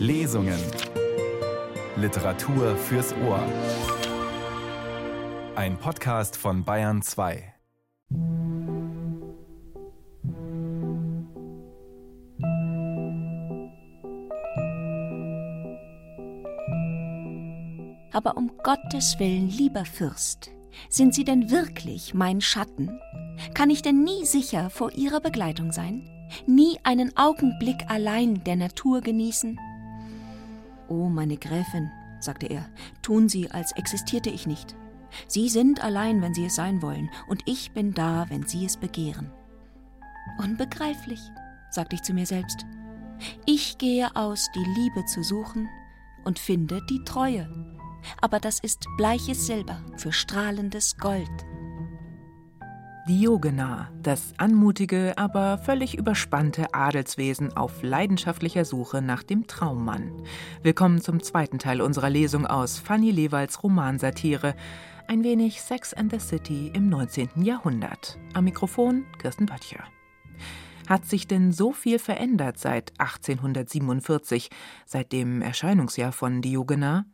Lesungen. Literatur fürs Ohr. Ein Podcast von Bayern 2. Aber um Gottes willen, lieber Fürst, sind Sie denn wirklich mein Schatten? Kann ich denn nie sicher vor Ihrer Begleitung sein? Nie einen Augenblick allein der Natur genießen? Oh, meine Gräfin, sagte er, tun Sie, als existierte ich nicht. Sie sind allein, wenn Sie es sein wollen, und ich bin da, wenn Sie es begehren. Unbegreiflich, sagte ich zu mir selbst. Ich gehe aus, die Liebe zu suchen und finde die Treue aber das ist bleiches Silber für strahlendes Gold. Diogena, das anmutige, aber völlig überspannte Adelswesen auf leidenschaftlicher Suche nach dem Traummann. Willkommen zum zweiten Teil unserer Lesung aus Fanny Lewalds Romansatire. Ein wenig Sex and the City im 19. Jahrhundert. Am Mikrofon Kirsten Böttcher. Hat sich denn so viel verändert seit 1847, seit dem Erscheinungsjahr von Diogena?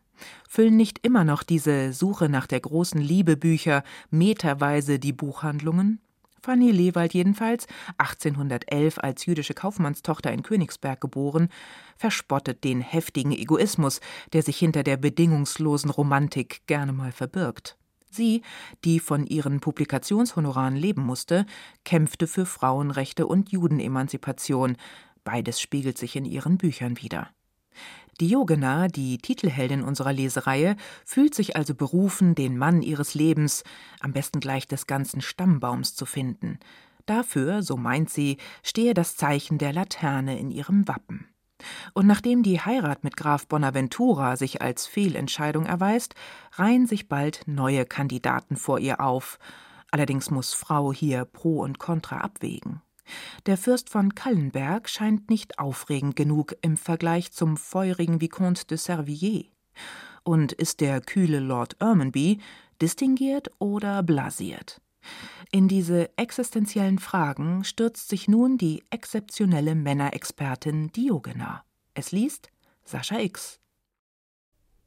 Füllen nicht immer noch diese Suche nach der großen Liebe Bücher meterweise die Buchhandlungen? Fanny Lewald jedenfalls, 1811 als jüdische Kaufmannstochter in Königsberg geboren, verspottet den heftigen Egoismus, der sich hinter der bedingungslosen Romantik gerne mal verbirgt. Sie, die von ihren Publikationshonoraren leben musste, kämpfte für Frauenrechte und Judenemanzipation. Beides spiegelt sich in ihren Büchern wider. Diogena, die Titelheldin unserer Lesereihe, fühlt sich also berufen, den Mann ihres Lebens, am besten gleich des ganzen Stammbaums zu finden. Dafür, so meint sie, stehe das Zeichen der Laterne in ihrem Wappen. Und nachdem die Heirat mit Graf Bonaventura sich als Fehlentscheidung erweist, reihen sich bald neue Kandidaten vor ihr auf. Allerdings muss Frau hier Pro und Contra abwägen. Der Fürst von Callenberg scheint nicht aufregend genug im Vergleich zum feurigen Vicomte de Servier. Und ist der kühle Lord Ermanby distinguiert oder blasiert? In diese existenziellen Fragen stürzt sich nun die exzeptionelle Männerexpertin Diogena. Es liest Sascha X.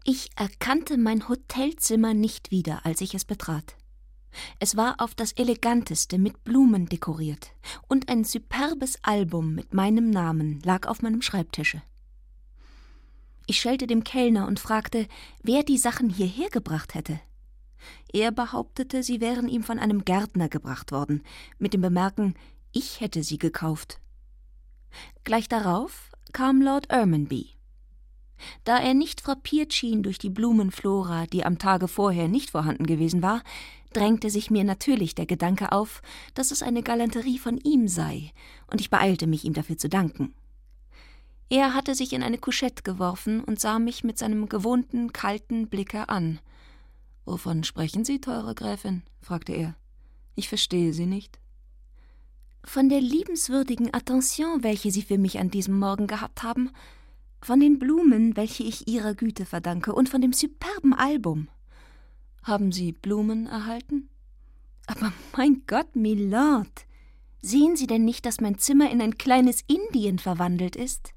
Ich erkannte mein Hotelzimmer nicht wieder, als ich es betrat. Es war auf das eleganteste mit Blumen dekoriert, und ein superbes Album mit meinem Namen lag auf meinem Schreibtische. Ich schellte dem Kellner und fragte, wer die Sachen hierher gebracht hätte. Er behauptete, sie wären ihm von einem Gärtner gebracht worden, mit dem Bemerken, ich hätte sie gekauft. Gleich darauf kam Lord Ermanby. Da er nicht frappiert schien durch die Blumenflora, die am Tage vorher nicht vorhanden gewesen war, drängte sich mir natürlich der Gedanke auf, dass es eine Galanterie von ihm sei, und ich beeilte mich, ihm dafür zu danken. Er hatte sich in eine Couchette geworfen und sah mich mit seinem gewohnten, kalten Blicke an. Wovon sprechen Sie, teure Gräfin? fragte er. Ich verstehe Sie nicht. Von der liebenswürdigen Attention, welche Sie für mich an diesem Morgen gehabt haben, von den Blumen, welche ich Ihrer Güte verdanke, und von dem superben Album. Haben Sie Blumen erhalten? Aber mein Gott, Milord, sehen Sie denn nicht, dass mein Zimmer in ein kleines Indien verwandelt ist?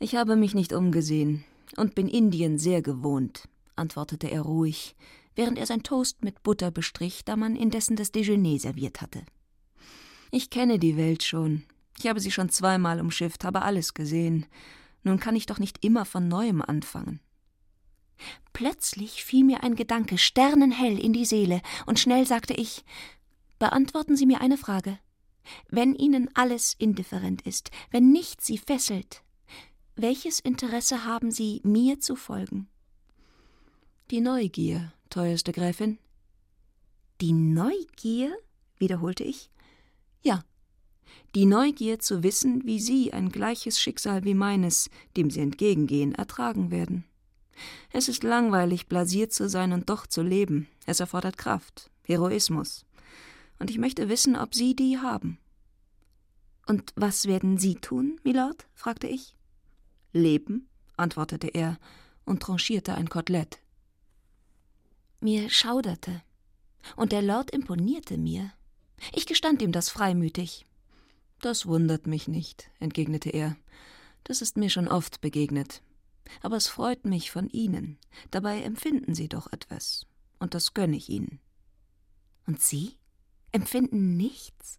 Ich habe mich nicht umgesehen und bin Indien sehr gewohnt, antwortete er ruhig, während er sein Toast mit Butter bestrich, da man indessen das Déjeuner serviert hatte. Ich kenne die Welt schon. Ich habe sie schon zweimal umschifft, habe alles gesehen. Nun kann ich doch nicht immer von neuem anfangen. Plötzlich fiel mir ein Gedanke sternenhell in die Seele, und schnell sagte ich Beantworten Sie mir eine Frage. Wenn Ihnen alles indifferent ist, wenn nichts Sie fesselt, welches Interesse haben Sie, mir zu folgen? Die Neugier, teuerste Gräfin. Die Neugier? wiederholte ich. Ja, die Neugier zu wissen, wie Sie ein gleiches Schicksal wie meines, dem Sie entgegengehen, ertragen werden. Es ist langweilig, blasiert zu sein und doch zu leben. Es erfordert Kraft, Heroismus. Und ich möchte wissen, ob Sie die haben. Und was werden Sie tun, Milord? fragte ich. Leben, antwortete er und tranchierte ein Kotelett. Mir schauderte, und der Lord imponierte mir. Ich gestand ihm das freimütig. Das wundert mich nicht, entgegnete er. Das ist mir schon oft begegnet. Aber es freut mich von Ihnen. Dabei empfinden Sie doch etwas. Und das gönne ich Ihnen. Und Sie? Empfinden nichts?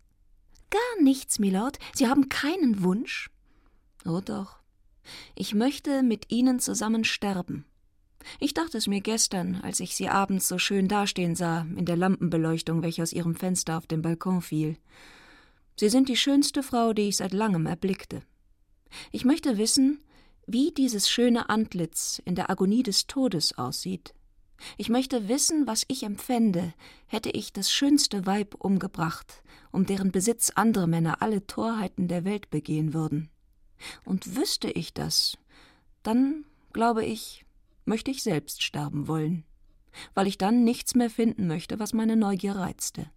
Gar nichts, Milord. Sie haben keinen Wunsch? Oh doch. Ich möchte mit Ihnen zusammen sterben. Ich dachte es mir gestern, als ich Sie abends so schön dastehen sah, in der Lampenbeleuchtung, welche aus Ihrem Fenster auf den Balkon fiel. Sie sind die schönste Frau, die ich seit langem erblickte. Ich möchte wissen, wie dieses schöne Antlitz in der Agonie des Todes aussieht. Ich möchte wissen, was ich empfände, hätte ich das schönste Weib umgebracht, um deren Besitz andere Männer alle Torheiten der Welt begehen würden. Und wüsste ich das, dann, glaube ich, möchte ich selbst sterben wollen, weil ich dann nichts mehr finden möchte, was meine Neugier reizte.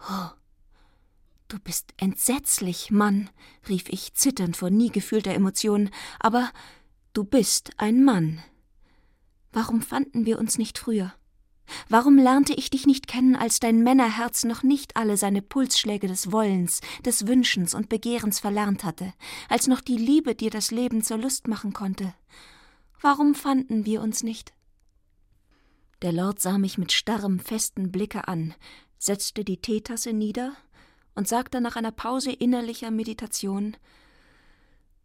Oh, du bist entsetzlich, Mann, rief ich zitternd vor nie gefühlter Emotion, aber du bist ein Mann. Warum fanden wir uns nicht früher? Warum lernte ich dich nicht kennen, als dein Männerherz noch nicht alle seine Pulsschläge des Wollens, des Wünschens und Begehrens verlernt hatte, als noch die Liebe dir das Leben zur Lust machen konnte? Warum fanden wir uns nicht? Der Lord sah mich mit starrem, festen Blicke an, setzte die Teetasse nieder und sagte nach einer Pause innerlicher Meditation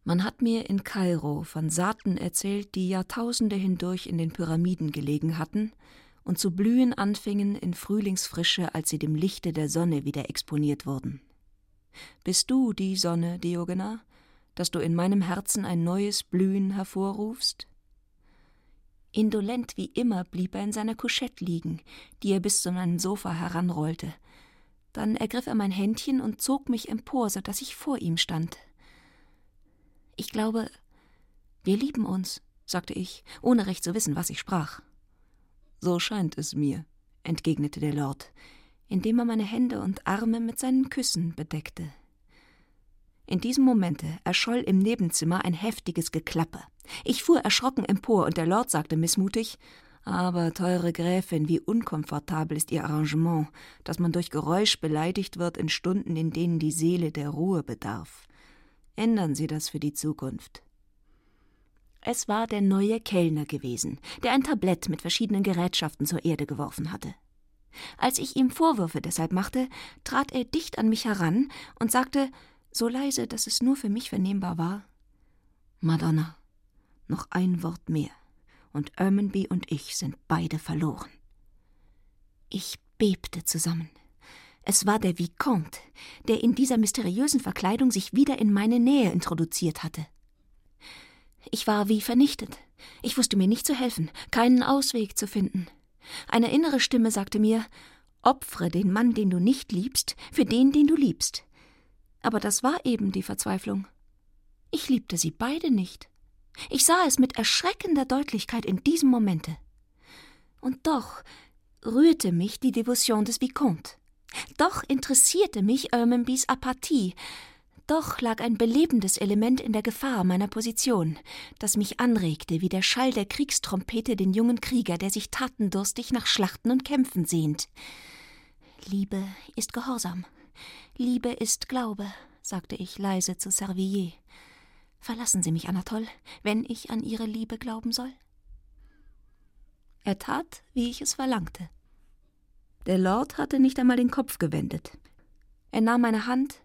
man hat mir in Kairo von Saaten erzählt, die Jahrtausende hindurch in den Pyramiden gelegen hatten und zu blühen anfingen in Frühlingsfrische, als sie dem Lichte der Sonne wieder exponiert wurden. Bist du die Sonne, Diogena, dass du in meinem Herzen ein neues Blühen hervorrufst? Indolent wie immer blieb er in seiner Couchette liegen, die er bis zu meinem Sofa heranrollte. Dann ergriff er mein Händchen und zog mich empor, so dass ich vor ihm stand. Ich glaube, wir lieben uns, sagte ich, ohne recht zu wissen, was ich sprach. So scheint es mir, entgegnete der Lord, indem er meine Hände und Arme mit seinen Küssen bedeckte. In diesem Momente erscholl im Nebenzimmer ein heftiges Geklappe. Ich fuhr erschrocken empor, und der Lord sagte missmutig Aber, teure Gräfin, wie unkomfortabel ist Ihr Arrangement, dass man durch Geräusch beleidigt wird in Stunden, in denen die Seele der Ruhe bedarf. Ändern Sie das für die Zukunft. Es war der neue Kellner gewesen, der ein Tablett mit verschiedenen Gerätschaften zur Erde geworfen hatte. Als ich ihm Vorwürfe deshalb machte, trat er dicht an mich heran und sagte, so leise, dass es nur für mich vernehmbar war Madonna, noch ein Wort mehr, und Ermanby und ich sind beide verloren. Ich bebte zusammen. Es war der Vicomte, der in dieser mysteriösen Verkleidung sich wieder in meine Nähe introduziert hatte. Ich war wie vernichtet. Ich wusste mir nicht zu helfen, keinen Ausweg zu finden. Eine innere Stimme sagte mir Opfere den Mann, den du nicht liebst, für den, den du liebst. Aber das war eben die Verzweiflung. Ich liebte sie beide nicht. Ich sah es mit erschreckender Deutlichkeit in diesem Momente. Und doch rührte mich die Devotion des Vicomte. Doch interessierte mich Ermenbys Apathie. Doch lag ein belebendes Element in der Gefahr meiner Position, das mich anregte wie der Schall der Kriegstrompete den jungen Krieger, der sich tatendurstig nach Schlachten und Kämpfen sehnt. Liebe ist Gehorsam. Liebe ist Glaube, sagte ich leise zu Servier. Verlassen Sie mich, Anatole, wenn ich an Ihre Liebe glauben soll. Er tat, wie ich es verlangte. Der Lord hatte nicht einmal den Kopf gewendet. Er nahm meine Hand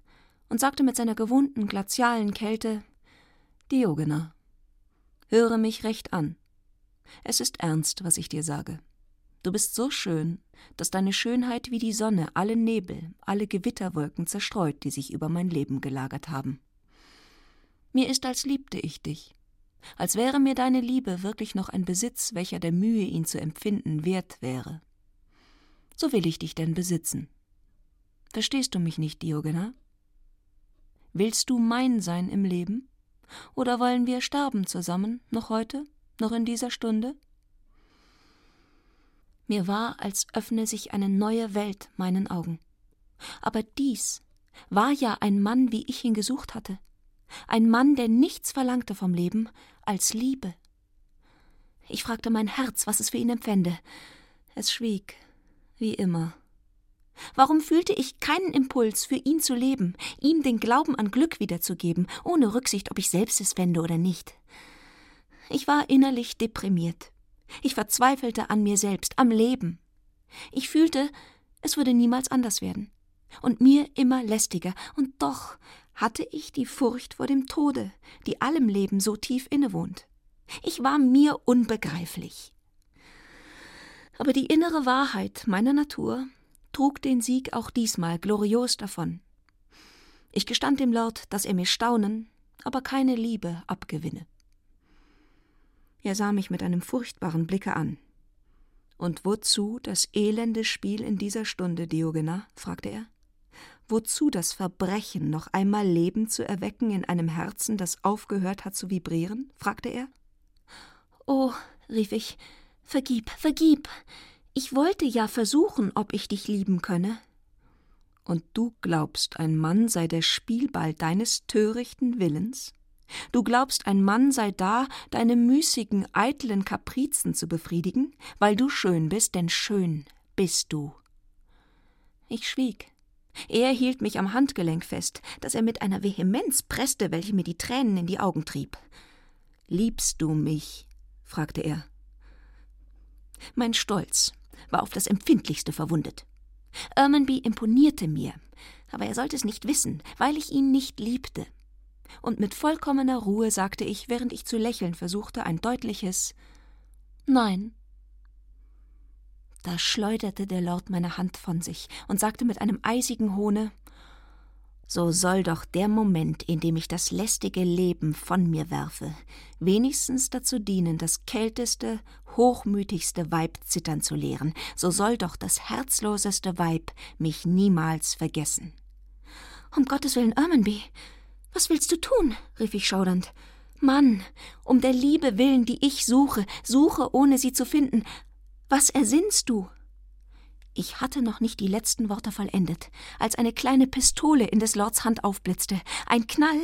und sagte mit seiner gewohnten glazialen Kälte Diogena, höre mich recht an. Es ist ernst, was ich dir sage. Du bist so schön, dass deine Schönheit wie die Sonne alle Nebel, alle Gewitterwolken zerstreut, die sich über mein Leben gelagert haben. Mir ist, als liebte ich dich, als wäre mir deine Liebe wirklich noch ein Besitz, welcher der Mühe, ihn zu empfinden, wert wäre so will ich dich denn besitzen. Verstehst du mich nicht, Diogena? Willst du mein sein im Leben? Oder wollen wir sterben zusammen, noch heute, noch in dieser Stunde? Mir war, als öffne sich eine neue Welt meinen Augen. Aber dies war ja ein Mann, wie ich ihn gesucht hatte. Ein Mann, der nichts verlangte vom Leben als Liebe. Ich fragte mein Herz, was es für ihn empfände. Es schwieg, wie immer. Warum fühlte ich keinen Impuls, für ihn zu leben, ihm den Glauben an Glück wiederzugeben, ohne Rücksicht, ob ich selbst es fände oder nicht? Ich war innerlich deprimiert. Ich verzweifelte an mir selbst, am Leben. Ich fühlte, es würde niemals anders werden. Und mir immer lästiger. Und doch hatte ich die Furcht vor dem Tode, die allem Leben so tief innewohnt. Ich war mir unbegreiflich. Aber die innere Wahrheit meiner Natur trug den Sieg auch diesmal glorios davon. Ich gestand dem Lord, dass er mir Staunen, aber keine Liebe abgewinne. Er sah mich mit einem furchtbaren Blicke an. Und wozu das elende Spiel in dieser Stunde, Diogena? fragte er. Wozu das Verbrechen, noch einmal Leben zu erwecken in einem Herzen, das aufgehört hat zu vibrieren? fragte er. Oh, rief ich, vergib, vergib. Ich wollte ja versuchen, ob ich dich lieben könne. Und du glaubst, ein Mann sei der Spielball deines törichten Willens? Du glaubst, ein Mann sei da, deine müßigen, eitlen Kaprizen zu befriedigen, weil du schön bist, denn schön bist du. Ich schwieg. Er hielt mich am Handgelenk fest, das er mit einer Vehemenz presste, welche mir die Tränen in die Augen trieb. Liebst du mich? fragte er. Mein Stolz, war auf das Empfindlichste verwundet. Ermanby imponierte mir, aber er sollte es nicht wissen, weil ich ihn nicht liebte. Und mit vollkommener Ruhe sagte ich, während ich zu lächeln versuchte, ein deutliches Nein. Da schleuderte der Lord meine Hand von sich und sagte mit einem eisigen Hohne so soll doch der Moment, in dem ich das lästige Leben von mir werfe, wenigstens dazu dienen, das kälteste, hochmütigste Weib zittern zu lehren, so soll doch das herzloseste Weib mich niemals vergessen. Um Gottes Willen, Ermanby, was willst du tun? rief ich schaudernd. Mann, um der Liebe willen, die ich suche, suche, ohne sie zu finden. Was ersinnst du? Ich hatte noch nicht die letzten Worte vollendet, als eine kleine Pistole in des Lords Hand aufblitzte. Ein Knall,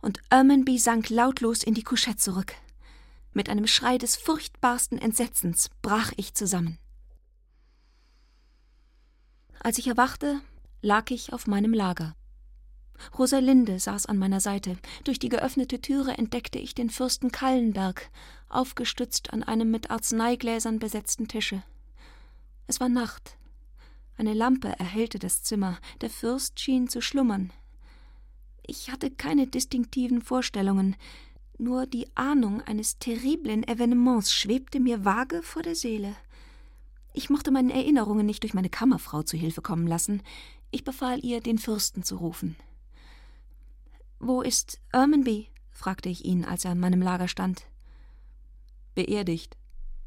und Ermanby sank lautlos in die Couchette zurück. Mit einem Schrei des furchtbarsten Entsetzens brach ich zusammen. Als ich erwachte, lag ich auf meinem Lager. Rosalinde saß an meiner Seite. Durch die geöffnete Türe entdeckte ich den Fürsten Kallenberg, aufgestützt an einem mit Arzneigläsern besetzten Tische. Es war Nacht. Eine Lampe erhellte das Zimmer, der Fürst schien zu schlummern. Ich hatte keine distinktiven Vorstellungen, nur die Ahnung eines terriblen Evenements schwebte mir vage vor der Seele. Ich mochte meinen Erinnerungen nicht durch meine Kammerfrau zu Hilfe kommen lassen. Ich befahl ihr, den Fürsten zu rufen. Wo ist Ermanby? fragte ich ihn, als er an meinem Lager stand. Beerdigt.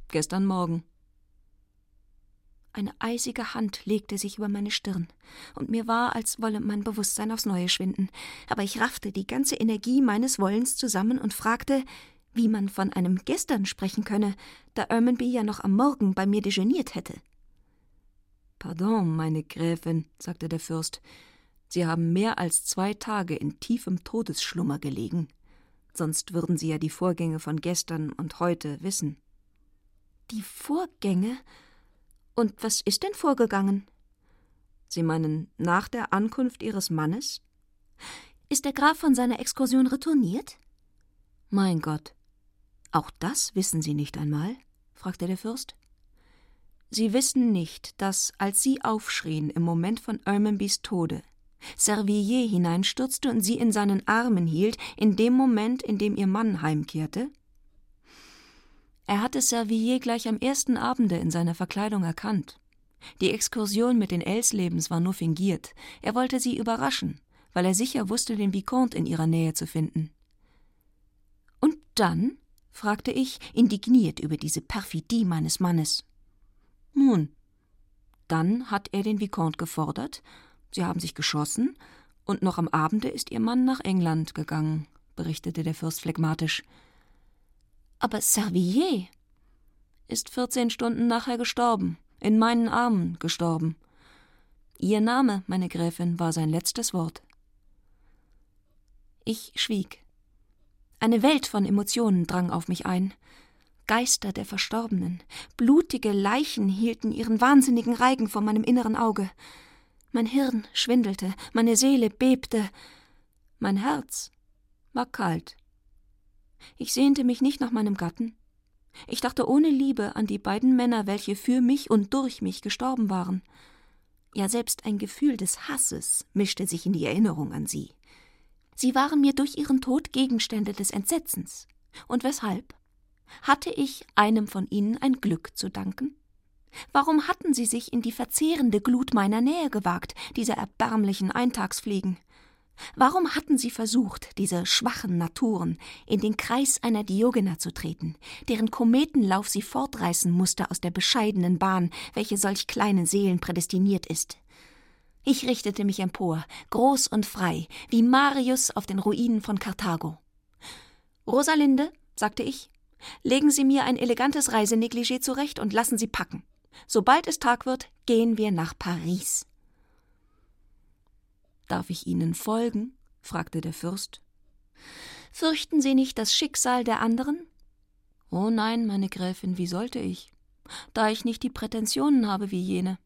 Gestern Morgen. Eine eisige Hand legte sich über meine Stirn, und mir war, als wolle mein Bewusstsein aufs Neue schwinden. Aber ich raffte die ganze Energie meines Wollens zusammen und fragte, wie man von einem Gestern sprechen könne, da Ermanby ja noch am Morgen bei mir dejeuniert hätte. Pardon, meine Gräfin, sagte der Fürst, Sie haben mehr als zwei Tage in tiefem Todesschlummer gelegen. Sonst würden Sie ja die Vorgänge von gestern und heute wissen. Die Vorgänge? Und was ist denn vorgegangen? Sie meinen nach der Ankunft Ihres Mannes? Ist der Graf von seiner Exkursion retourniert? Mein Gott. Auch das wissen Sie nicht einmal? fragte der Fürst. Sie wissen nicht, dass, als Sie aufschrien im Moment von Ermanbys Tode, Servier hineinstürzte und Sie in seinen Armen hielt, in dem Moment, in dem Ihr Mann heimkehrte? Er hatte Servier gleich am ersten Abende in seiner Verkleidung erkannt. Die Exkursion mit den Elslebens war nur fingiert. Er wollte sie überraschen, weil er sicher wusste, den Vicomte in ihrer Nähe zu finden. Und dann? fragte ich, indigniert über diese Perfidie meines Mannes. Nun, dann hat er den Vicomte gefordert, sie haben sich geschossen, und noch am Abende ist ihr Mann nach England gegangen, berichtete der Fürst phlegmatisch. Aber Servier ist vierzehn Stunden nachher gestorben, in meinen Armen gestorben. Ihr Name, meine Gräfin, war sein letztes Wort. Ich schwieg. Eine Welt von Emotionen drang auf mich ein. Geister der Verstorbenen, blutige Leichen hielten ihren wahnsinnigen Reigen vor meinem inneren Auge. Mein Hirn schwindelte, meine Seele bebte, mein Herz war kalt. Ich sehnte mich nicht nach meinem Gatten. Ich dachte ohne Liebe an die beiden Männer, welche für mich und durch mich gestorben waren. Ja, selbst ein Gefühl des Hasses mischte sich in die Erinnerung an sie. Sie waren mir durch ihren Tod Gegenstände des Entsetzens. Und weshalb? Hatte ich einem von ihnen ein Glück zu danken? Warum hatten sie sich in die verzehrende Glut meiner Nähe gewagt, diese erbärmlichen Eintagsfliegen? Warum hatten sie versucht, diese schwachen Naturen in den Kreis einer Diogena zu treten, deren Kometenlauf sie fortreißen musste aus der bescheidenen Bahn, welche solch kleinen Seelen prädestiniert ist? Ich richtete mich empor, groß und frei, wie Marius auf den Ruinen von Karthago. Rosalinde, sagte ich, legen Sie mir ein elegantes Reisenegligé zurecht und lassen Sie packen. Sobald es Tag wird, gehen wir nach Paris. Darf ich Ihnen folgen? fragte der Fürst. Fürchten Sie nicht das Schicksal der anderen? Oh nein, meine Gräfin, wie sollte ich? Da ich nicht die Prätensionen habe wie jene.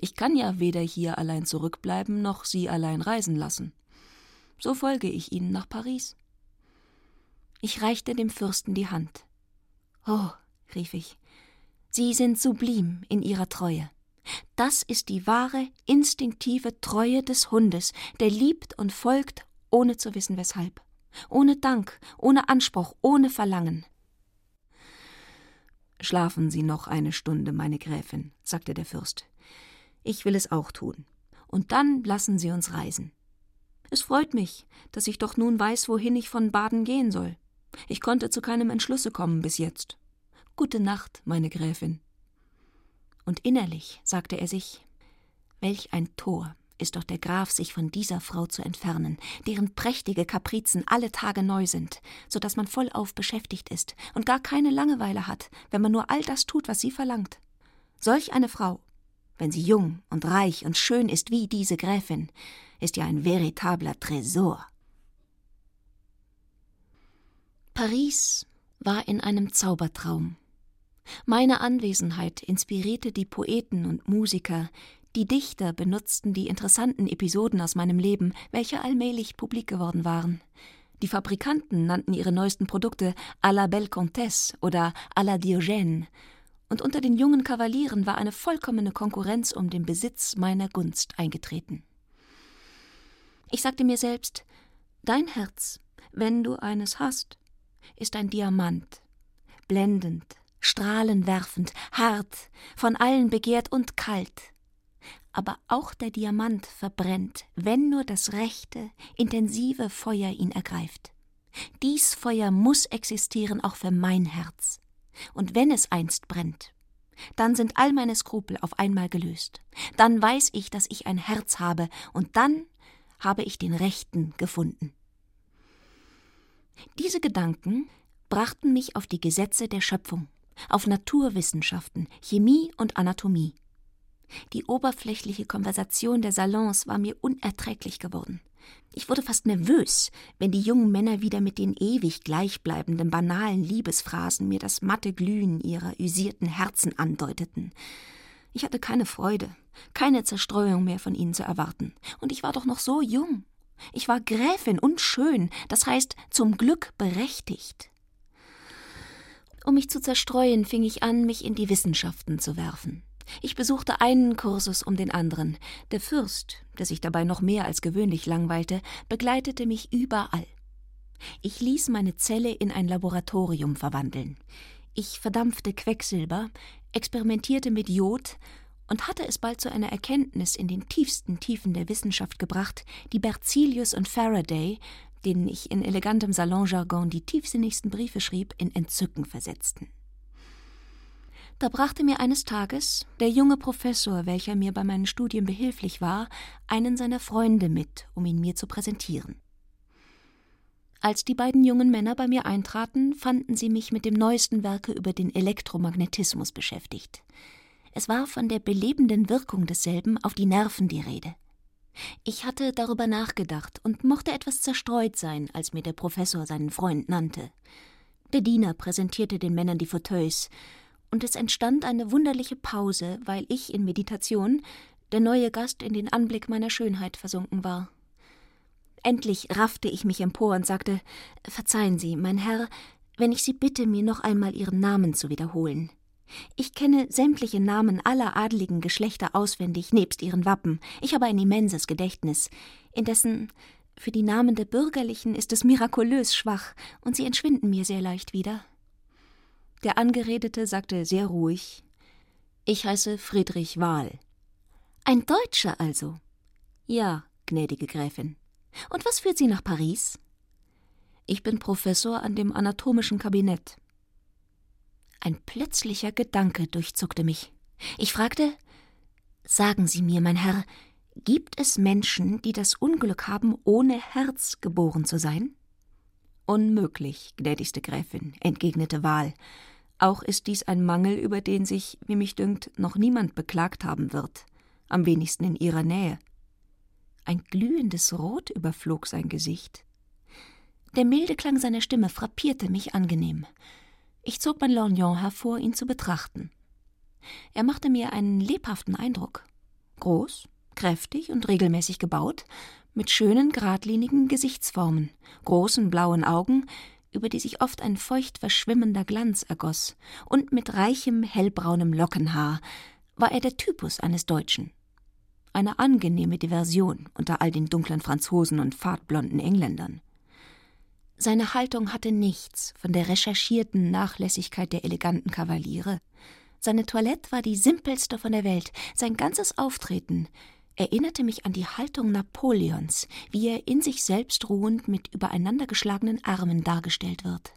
Ich kann ja weder hier allein zurückbleiben noch Sie allein reisen lassen. So folge ich Ihnen nach Paris. Ich reichte dem Fürsten die Hand. Oh, rief ich, Sie sind sublim in Ihrer Treue. Das ist die wahre, instinktive Treue des Hundes, der liebt und folgt, ohne zu wissen weshalb, ohne Dank, ohne Anspruch, ohne Verlangen. Schlafen Sie noch eine Stunde, meine Gräfin, sagte der Fürst. Ich will es auch tun. Und dann lassen Sie uns reisen. Es freut mich, dass ich doch nun weiß, wohin ich von Baden gehen soll. Ich konnte zu keinem Entschlusse kommen bis jetzt. Gute Nacht, meine Gräfin und innerlich sagte er sich Welch ein Tor ist doch der Graf, sich von dieser Frau zu entfernen, deren prächtige Kaprizen alle Tage neu sind, so dass man vollauf beschäftigt ist und gar keine Langeweile hat, wenn man nur all das tut, was sie verlangt. Solch eine Frau, wenn sie jung und reich und schön ist wie diese Gräfin, ist ja ein veritabler Tresor. Paris war in einem Zaubertraum. Meine Anwesenheit inspirierte die Poeten und Musiker, die Dichter benutzten die interessanten Episoden aus meinem Leben, welche allmählich publik geworden waren. Die Fabrikanten nannten ihre neuesten Produkte à la Belle Comtesse oder à la Diogène, und unter den jungen Kavalieren war eine vollkommene Konkurrenz um den Besitz meiner Gunst eingetreten. Ich sagte mir selbst, dein Herz, wenn du eines hast, ist ein Diamant, blendend, strahlenwerfend, hart, von allen begehrt und kalt. Aber auch der Diamant verbrennt, wenn nur das rechte, intensive Feuer ihn ergreift. Dies Feuer muss existieren auch für mein Herz. Und wenn es einst brennt, dann sind all meine Skrupel auf einmal gelöst. Dann weiß ich, dass ich ein Herz habe, und dann habe ich den Rechten gefunden. Diese Gedanken brachten mich auf die Gesetze der Schöpfung auf Naturwissenschaften, Chemie und Anatomie. Die oberflächliche Konversation der Salons war mir unerträglich geworden. Ich wurde fast nervös, wenn die jungen Männer wieder mit den ewig gleichbleibenden banalen Liebesphrasen mir das matte Glühen ihrer usierten Herzen andeuteten. Ich hatte keine Freude, keine Zerstreuung mehr von ihnen zu erwarten, und ich war doch noch so jung. Ich war Gräfin und schön, das heißt zum Glück berechtigt. Um mich zu zerstreuen, fing ich an, mich in die Wissenschaften zu werfen. Ich besuchte einen Kursus um den anderen. Der Fürst, der sich dabei noch mehr als gewöhnlich langweilte, begleitete mich überall. Ich ließ meine Zelle in ein Laboratorium verwandeln. Ich verdampfte Quecksilber, experimentierte mit Jod und hatte es bald zu einer Erkenntnis in den tiefsten Tiefen der Wissenschaft gebracht, die Berzelius und Faraday denen ich in elegantem Salonjargon die tiefsinnigsten Briefe schrieb, in Entzücken versetzten. Da brachte mir eines Tages der junge Professor, welcher mir bei meinen Studien behilflich war, einen seiner Freunde mit, um ihn mir zu präsentieren. Als die beiden jungen Männer bei mir eintraten, fanden sie mich mit dem neuesten Werke über den Elektromagnetismus beschäftigt. Es war von der belebenden Wirkung desselben auf die Nerven die Rede. Ich hatte darüber nachgedacht und mochte etwas zerstreut sein, als mir der Professor seinen Freund nannte. Der Diener präsentierte den Männern die Fauteuils, und es entstand eine wunderliche Pause, weil ich in Meditation, der neue Gast in den Anblick meiner Schönheit versunken war. Endlich raffte ich mich empor und sagte Verzeihen Sie, mein Herr, wenn ich Sie bitte, mir noch einmal Ihren Namen zu wiederholen. Ich kenne sämtliche Namen aller adligen Geschlechter auswendig, nebst ihren Wappen. Ich habe ein immenses Gedächtnis. Indessen, für die Namen der Bürgerlichen ist es mirakulös schwach, und sie entschwinden mir sehr leicht wieder. Der Angeredete sagte sehr ruhig Ich heiße Friedrich Wahl. Ein Deutscher also? Ja, gnädige Gräfin. Und was führt Sie nach Paris? Ich bin Professor an dem anatomischen Kabinett. Ein plötzlicher Gedanke durchzuckte mich. Ich fragte Sagen Sie mir, mein Herr, gibt es Menschen, die das Unglück haben, ohne Herz geboren zu sein? Unmöglich, gnädigste Gräfin, entgegnete Wahl. Auch ist dies ein Mangel, über den sich, wie mich dünkt, noch niemand beklagt haben wird, am wenigsten in ihrer Nähe. Ein glühendes Rot überflog sein Gesicht. Der milde Klang seiner Stimme frappierte mich angenehm. Ich zog mein Lorgnon hervor, ihn zu betrachten. Er machte mir einen lebhaften Eindruck. Groß, kräftig und regelmäßig gebaut, mit schönen, geradlinigen Gesichtsformen, großen blauen Augen, über die sich oft ein feucht verschwimmender Glanz ergoss, und mit reichem, hellbraunem Lockenhaar, war er der Typus eines Deutschen. Eine angenehme Diversion unter all den dunklen Franzosen und fadblonden Engländern. Seine Haltung hatte nichts von der recherchierten Nachlässigkeit der eleganten Kavaliere. Seine Toilette war die simpelste von der Welt, sein ganzes Auftreten erinnerte mich an die Haltung Napoleons, wie er in sich selbst ruhend mit übereinandergeschlagenen Armen dargestellt wird.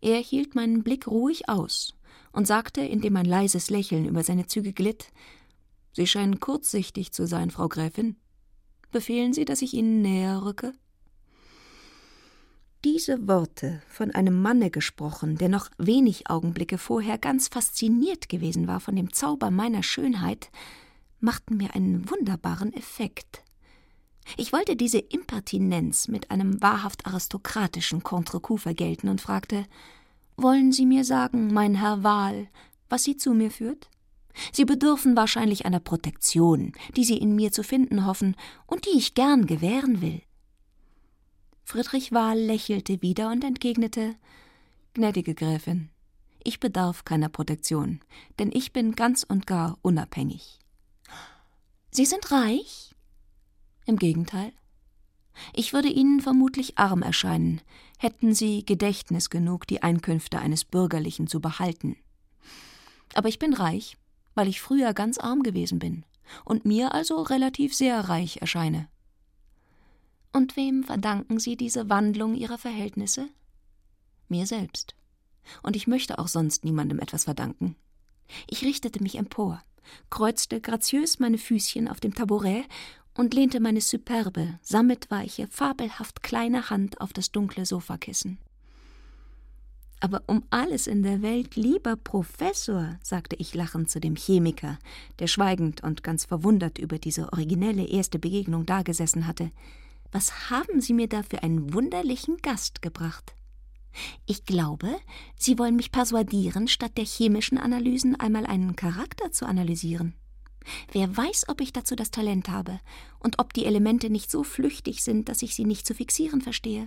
Er hielt meinen Blick ruhig aus und sagte, indem ein leises Lächeln über seine Züge glitt Sie scheinen kurzsichtig zu sein, Frau Gräfin. Befehlen Sie, dass ich Ihnen näher rücke? Diese Worte, von einem Manne gesprochen, der noch wenig Augenblicke vorher ganz fasziniert gewesen war von dem Zauber meiner Schönheit, machten mir einen wunderbaren Effekt. Ich wollte diese Impertinenz mit einem wahrhaft aristokratischen Contre-coup vergelten und fragte Wollen Sie mir sagen, mein Herr Wahl, was Sie zu mir führt? Sie bedürfen wahrscheinlich einer Protektion, die Sie in mir zu finden hoffen und die ich gern gewähren will. Friedrich Wahl lächelte wieder und entgegnete Gnädige Gräfin, ich bedarf keiner Protektion, denn ich bin ganz und gar unabhängig. Sie sind reich? Im Gegenteil. Ich würde Ihnen vermutlich arm erscheinen, hätten Sie Gedächtnis genug, die Einkünfte eines Bürgerlichen zu behalten. Aber ich bin reich, weil ich früher ganz arm gewesen bin und mir also relativ sehr reich erscheine. Und wem verdanken Sie diese Wandlung Ihrer Verhältnisse? Mir selbst. Und ich möchte auch sonst niemandem etwas verdanken. Ich richtete mich empor, kreuzte graziös meine Füßchen auf dem Tabouret und lehnte meine superbe, sammetweiche, fabelhaft kleine Hand auf das dunkle Sofakissen. Aber um alles in der Welt, lieber Professor, sagte ich lachend zu dem Chemiker, der schweigend und ganz verwundert über diese originelle erste Begegnung dagesessen hatte, was haben Sie mir da für einen wunderlichen Gast gebracht? Ich glaube, Sie wollen mich persuadieren, statt der chemischen Analysen einmal einen Charakter zu analysieren. Wer weiß, ob ich dazu das Talent habe und ob die Elemente nicht so flüchtig sind, dass ich sie nicht zu fixieren verstehe.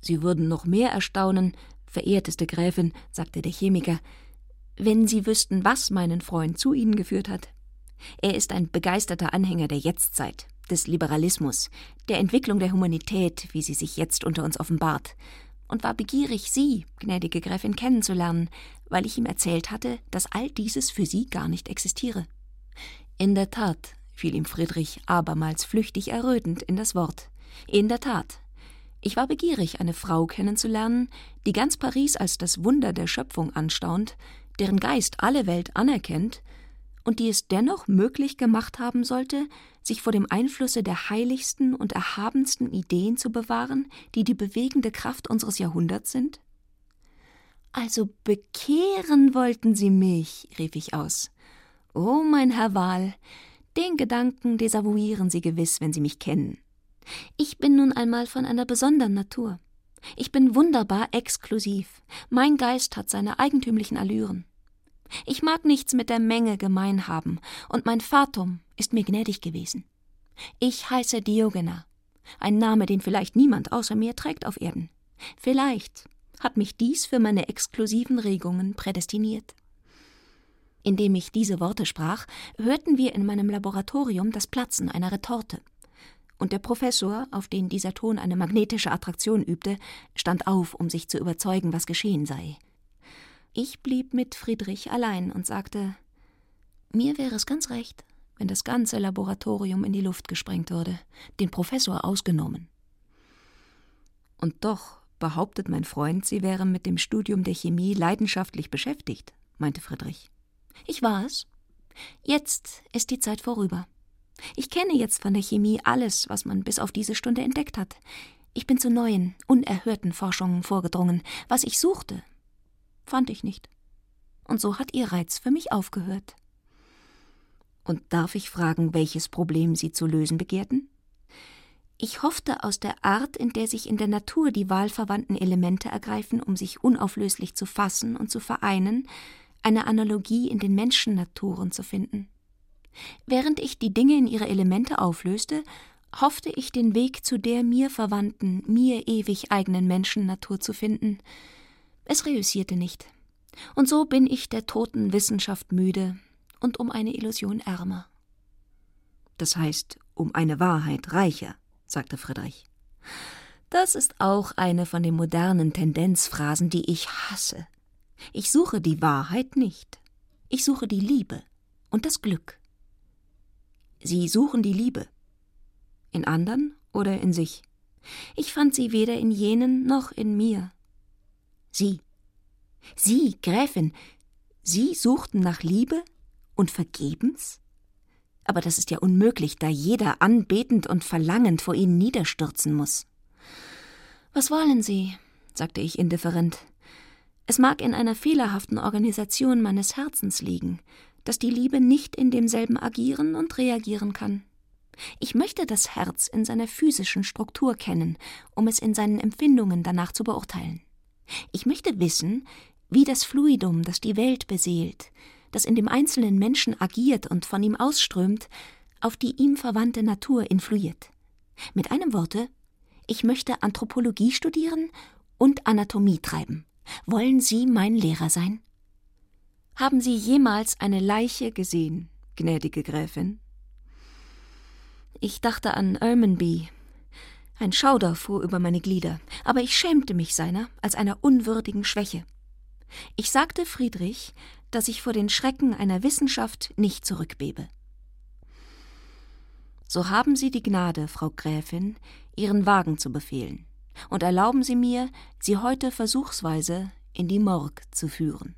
Sie würden noch mehr erstaunen, verehrteste Gräfin, sagte der Chemiker, wenn Sie wüssten, was meinen Freund zu Ihnen geführt hat. Er ist ein begeisterter Anhänger der Jetztzeit des Liberalismus, der Entwicklung der Humanität, wie sie sich jetzt unter uns offenbart, und war begierig, Sie, gnädige Gräfin, kennenzulernen, weil ich ihm erzählt hatte, dass all dieses für Sie gar nicht existiere. In der Tat, fiel ihm Friedrich abermals flüchtig errötend in das Wort. In der Tat. Ich war begierig, eine Frau kennenzulernen, die ganz Paris als das Wunder der Schöpfung anstaunt, deren Geist alle Welt anerkennt und die es dennoch möglich gemacht haben sollte, sich vor dem Einflusse der heiligsten und erhabensten Ideen zu bewahren, die die bewegende Kraft unseres Jahrhunderts sind? Also bekehren wollten Sie mich, rief ich aus. Oh, mein Herr Wahl, den Gedanken desavouieren Sie gewiss, wenn Sie mich kennen. Ich bin nun einmal von einer besonderen Natur. Ich bin wunderbar exklusiv. Mein Geist hat seine eigentümlichen Allüren. Ich mag nichts mit der Menge gemein haben, und mein Fatum ist mir gnädig gewesen. Ich heiße Diogena, ein Name, den vielleicht niemand außer mir trägt auf Erden. Vielleicht hat mich dies für meine exklusiven Regungen prädestiniert. Indem ich diese Worte sprach, hörten wir in meinem Laboratorium das Platzen einer Retorte. Und der Professor, auf den dieser Ton eine magnetische Attraktion übte, stand auf, um sich zu überzeugen, was geschehen sei. Ich blieb mit Friedrich allein und sagte Mir wäre es ganz recht, wenn das ganze Laboratorium in die Luft gesprengt würde, den Professor ausgenommen. Und doch behauptet mein Freund, Sie wären mit dem Studium der Chemie leidenschaftlich beschäftigt, meinte Friedrich. Ich war es. Jetzt ist die Zeit vorüber. Ich kenne jetzt von der Chemie alles, was man bis auf diese Stunde entdeckt hat. Ich bin zu neuen, unerhörten Forschungen vorgedrungen. Was ich suchte, fand ich nicht. Und so hat ihr Reiz für mich aufgehört. Und darf ich fragen, welches Problem Sie zu lösen begehrten? Ich hoffte aus der Art, in der sich in der Natur die wahlverwandten Elemente ergreifen, um sich unauflöslich zu fassen und zu vereinen, eine Analogie in den Menschennaturen zu finden. Während ich die Dinge in ihre Elemente auflöste, hoffte ich den Weg zu der mir verwandten, mir ewig eigenen Menschennatur zu finden. Es reüssierte nicht. Und so bin ich der toten Wissenschaft müde und um eine Illusion ärmer. Das heißt, um eine Wahrheit reicher, sagte Friedrich. Das ist auch eine von den modernen Tendenzphrasen, die ich hasse. Ich suche die Wahrheit nicht. Ich suche die Liebe und das Glück. Sie suchen die Liebe. In anderen oder in sich? Ich fand sie weder in jenen noch in mir. Sie. Sie, Gräfin, Sie suchten nach Liebe und vergebens? Aber das ist ja unmöglich, da jeder anbetend und verlangend vor ihnen niederstürzen muss. Was wollen Sie? sagte ich indifferent. Es mag in einer fehlerhaften Organisation meines Herzens liegen, dass die Liebe nicht in demselben agieren und reagieren kann. Ich möchte das Herz in seiner physischen Struktur kennen, um es in seinen Empfindungen danach zu beurteilen. Ich möchte wissen, wie das Fluidum, das die Welt beseelt, das in dem einzelnen Menschen agiert und von ihm ausströmt, auf die ihm verwandte Natur influiert. Mit einem Worte, ich möchte Anthropologie studieren und Anatomie treiben. Wollen Sie mein Lehrer sein? Haben Sie jemals eine Leiche gesehen, gnädige Gräfin? Ich dachte an Ermenby. Ein Schauder fuhr über meine Glieder, aber ich schämte mich seiner als einer unwürdigen Schwäche. Ich sagte Friedrich, dass ich vor den Schrecken einer Wissenschaft nicht zurückbebe. So haben Sie die Gnade, Frau Gräfin, Ihren Wagen zu befehlen und erlauben Sie mir, Sie heute versuchsweise in die Morgue zu führen.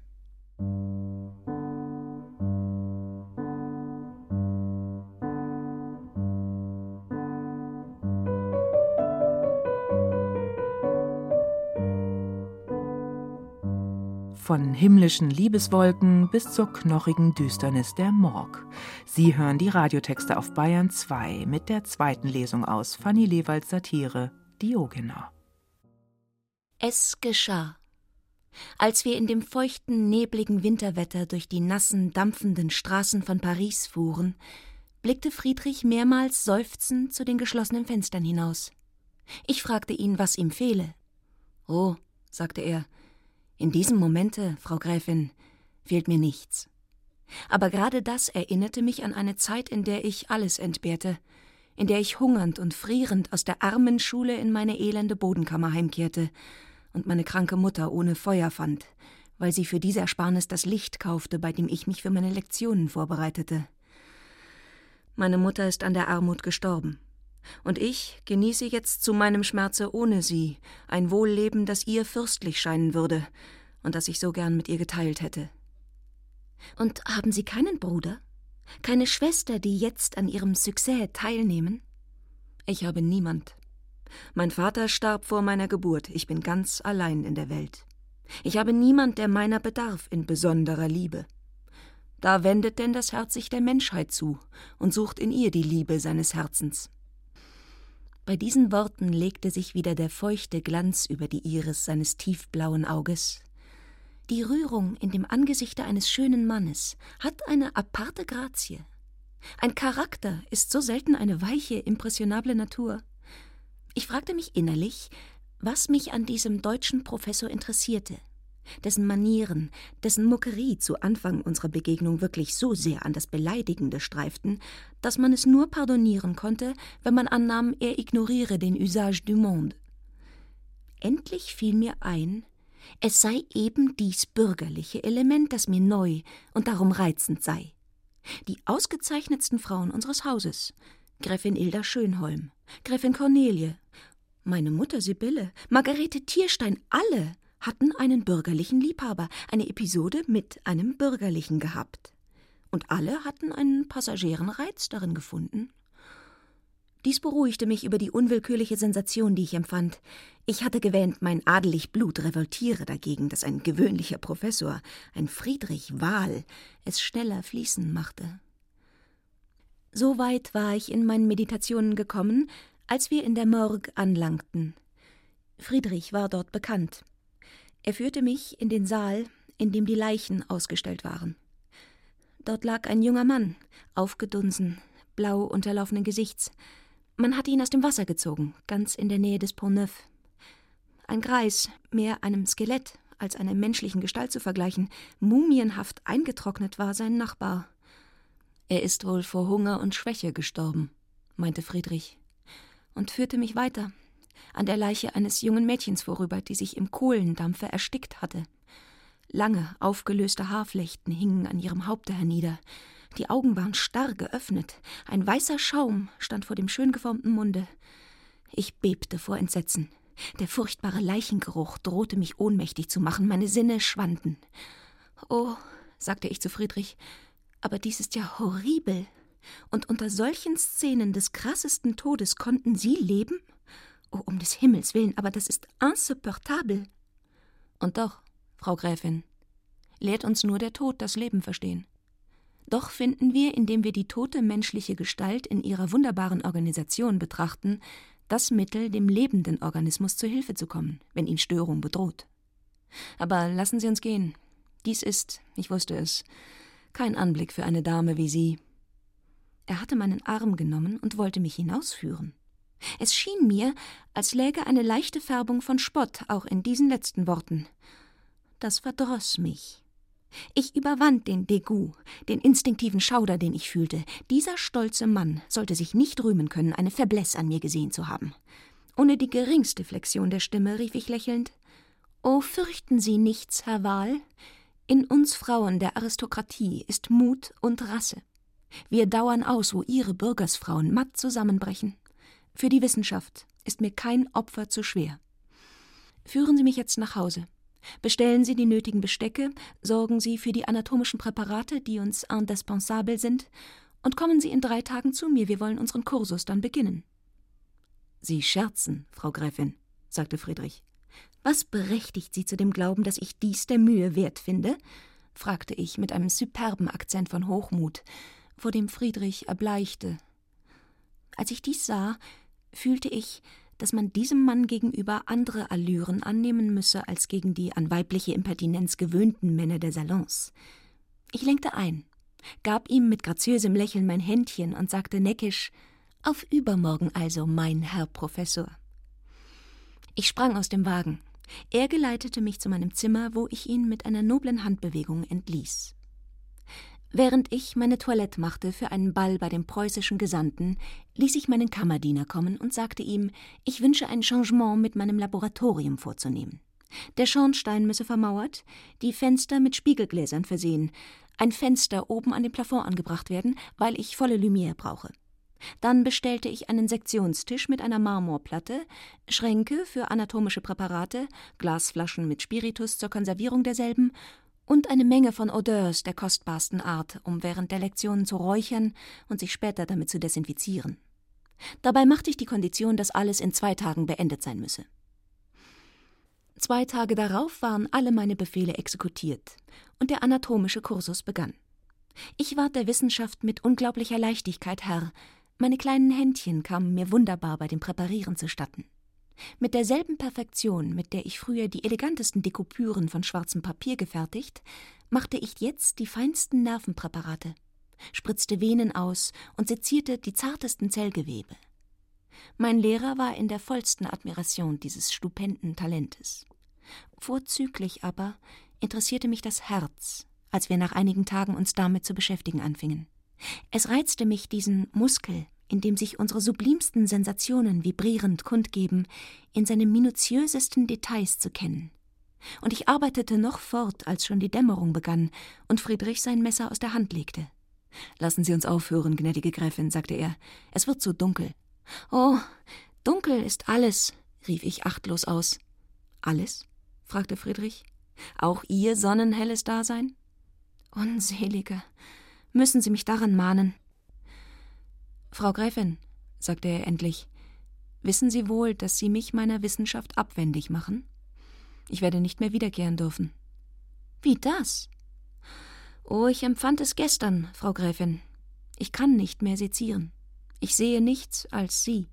Von himmlischen Liebeswolken bis zur knochigen Düsternis der Morg. Sie hören die Radiotexte auf Bayern 2 mit der zweiten Lesung aus Fanny Lewalds Satire Diogena. Es geschah. Als wir in dem feuchten, nebligen Winterwetter durch die nassen, dampfenden Straßen von Paris fuhren, blickte Friedrich mehrmals seufzend zu den geschlossenen Fenstern hinaus. Ich fragte ihn, was ihm fehle. Oh, sagte er, in diesem Momente, Frau Gräfin, fehlt mir nichts. Aber gerade das erinnerte mich an eine Zeit, in der ich alles entbehrte, in der ich hungernd und frierend aus der armen Schule in meine elende Bodenkammer heimkehrte und meine kranke Mutter ohne Feuer fand, weil sie für diese Ersparnis das Licht kaufte, bei dem ich mich für meine Lektionen vorbereitete. Meine Mutter ist an der Armut gestorben. Und ich genieße jetzt zu meinem Schmerze ohne sie ein Wohlleben, das ihr fürstlich scheinen würde und das ich so gern mit ihr geteilt hätte. Und haben Sie keinen Bruder? Keine Schwester, die jetzt an Ihrem Succès teilnehmen? Ich habe niemand. Mein Vater starb vor meiner Geburt, ich bin ganz allein in der Welt. Ich habe niemand, der meiner bedarf in besonderer Liebe. Da wendet denn das Herz sich der Menschheit zu und sucht in ihr die Liebe seines Herzens. Bei diesen Worten legte sich wieder der feuchte Glanz über die Iris seines tiefblauen Auges. Die Rührung in dem Angesichte eines schönen Mannes hat eine aparte Grazie. Ein Charakter ist so selten eine weiche, impressionable Natur. Ich fragte mich innerlich, was mich an diesem deutschen Professor interessierte, dessen Manieren, dessen Muckerie zu Anfang unserer Begegnung wirklich so sehr an das Beleidigende streiften, dass man es nur pardonieren konnte, wenn man annahm, er ignoriere den Usage du monde. Endlich fiel mir ein, es sei eben dies bürgerliche Element, das mir neu und darum reizend sei. Die ausgezeichnetsten Frauen unseres Hauses, Gräfin Ilda Schönholm, Gräfin Cornelie, meine Mutter Sibylle, Margarete Tierstein, alle hatten einen bürgerlichen Liebhaber, eine Episode mit einem bürgerlichen gehabt. Und alle hatten einen passagieren Reiz darin gefunden. Dies beruhigte mich über die unwillkürliche Sensation, die ich empfand. Ich hatte gewähnt, mein adelig Blut revoltiere dagegen, dass ein gewöhnlicher Professor, ein Friedrich Wahl, es schneller fließen machte. So weit war ich in meinen Meditationen gekommen, als wir in der Morgue anlangten. Friedrich war dort bekannt. Er führte mich in den Saal, in dem die Leichen ausgestellt waren. Dort lag ein junger Mann, aufgedunsen, blau unterlaufenen Gesichts. Man hatte ihn aus dem Wasser gezogen, ganz in der Nähe des Pont Neuf. Ein Greis, mehr einem Skelett als einer menschlichen Gestalt zu vergleichen, mumienhaft eingetrocknet war sein Nachbar. Er ist wohl vor Hunger und Schwäche gestorben, meinte Friedrich, und führte mich weiter, an der Leiche eines jungen Mädchens vorüber, die sich im Kohlendampfe erstickt hatte. Lange, aufgelöste Haarflechten hingen an ihrem Haupte hernieder, die Augen waren starr geöffnet, ein weißer Schaum stand vor dem schön geformten Munde. Ich bebte vor Entsetzen. Der furchtbare Leichengeruch drohte mich ohnmächtig zu machen, meine Sinne schwanden. Oh, sagte ich zu Friedrich, aber dies ist ja horribel. Und unter solchen Szenen des krassesten Todes konnten Sie leben? Oh, um des Himmels willen, aber das ist insupportable. Und doch, Frau Gräfin, lehrt uns nur der Tod das Leben verstehen. Doch finden wir, indem wir die tote menschliche Gestalt in ihrer wunderbaren Organisation betrachten, das Mittel, dem lebenden Organismus zu Hilfe zu kommen, wenn ihn Störung bedroht. Aber lassen Sie uns gehen. Dies ist, ich wusste es, kein Anblick für eine Dame wie Sie. Er hatte meinen Arm genommen und wollte mich hinausführen. Es schien mir, als läge eine leichte Färbung von Spott auch in diesen letzten Worten. Das verdroß mich. Ich überwand den Degout, den instinktiven Schauder, den ich fühlte. Dieser stolze Mann sollte sich nicht rühmen können, eine Fäblesse an mir gesehen zu haben. Ohne die geringste Flexion der Stimme rief ich lächelnd: Oh, fürchten Sie nichts, Herr Wahl. In uns Frauen der Aristokratie ist Mut und Rasse. Wir dauern aus, wo Ihre Bürgersfrauen matt zusammenbrechen. Für die Wissenschaft ist mir kein Opfer zu schwer. Führen Sie mich jetzt nach Hause. Bestellen Sie die nötigen Bestecke, sorgen Sie für die anatomischen Präparate, die uns indispensabel sind, und kommen Sie in drei Tagen zu mir, wir wollen unseren Kursus dann beginnen. Sie scherzen, Frau Gräfin, sagte Friedrich. Was berechtigt Sie zu dem Glauben, dass ich dies der Mühe wert finde? fragte ich mit einem superben Akzent von Hochmut, vor dem Friedrich erbleichte. Als ich dies sah, fühlte ich, dass man diesem Mann gegenüber andere Allüren annehmen müsse als gegen die an weibliche Impertinenz gewöhnten Männer der Salons. Ich lenkte ein, gab ihm mit graziösem Lächeln mein Händchen und sagte neckisch Auf übermorgen also, mein Herr Professor. Ich sprang aus dem Wagen. Er geleitete mich zu meinem Zimmer, wo ich ihn mit einer noblen Handbewegung entließ. Während ich meine Toilette machte für einen Ball bei dem preußischen Gesandten, ließ ich meinen Kammerdiener kommen und sagte ihm, ich wünsche ein Changement mit meinem Laboratorium vorzunehmen. Der Schornstein müsse vermauert, die Fenster mit Spiegelgläsern versehen, ein Fenster oben an dem Plafond angebracht werden, weil ich volle Lumière brauche. Dann bestellte ich einen Sektionstisch mit einer Marmorplatte, Schränke für anatomische Präparate, Glasflaschen mit Spiritus zur Konservierung derselben und eine Menge von Odeurs der kostbarsten Art, um während der Lektionen zu räuchern und sich später damit zu desinfizieren. Dabei machte ich die Kondition, dass alles in zwei Tagen beendet sein müsse. Zwei Tage darauf waren alle meine Befehle exekutiert und der anatomische Kursus begann. Ich ward der Wissenschaft mit unglaublicher Leichtigkeit Herr. Meine kleinen Händchen kamen mir wunderbar bei dem Präparieren zustatten. Mit derselben Perfektion, mit der ich früher die elegantesten Dekopüren von schwarzem Papier gefertigt, machte ich jetzt die feinsten Nervenpräparate, spritzte Venen aus und sezierte die zartesten Zellgewebe. Mein Lehrer war in der vollsten Admiration dieses stupenden Talentes. Vorzüglich aber interessierte mich das Herz, als wir nach einigen Tagen uns damit zu beschäftigen anfingen. Es reizte mich, diesen Muskel, in dem sich unsere sublimsten Sensationen vibrierend kundgeben, in seinen minutiösesten Details zu kennen. Und ich arbeitete noch fort, als schon die Dämmerung begann und Friedrich sein Messer aus der Hand legte. Lassen Sie uns aufhören, gnädige Gräfin, sagte er. Es wird so dunkel. Oh, dunkel ist alles, rief ich achtlos aus. Alles? fragte Friedrich. Auch Ihr sonnenhelles Dasein? Unselige, müssen Sie mich daran mahnen. Frau Gräfin, sagte er endlich, wissen Sie wohl, dass Sie mich meiner Wissenschaft abwendig machen? Ich werde nicht mehr wiederkehren dürfen. Wie das? Oh, ich empfand es gestern, Frau Gräfin. Ich kann nicht mehr sezieren. Ich sehe nichts als Sie.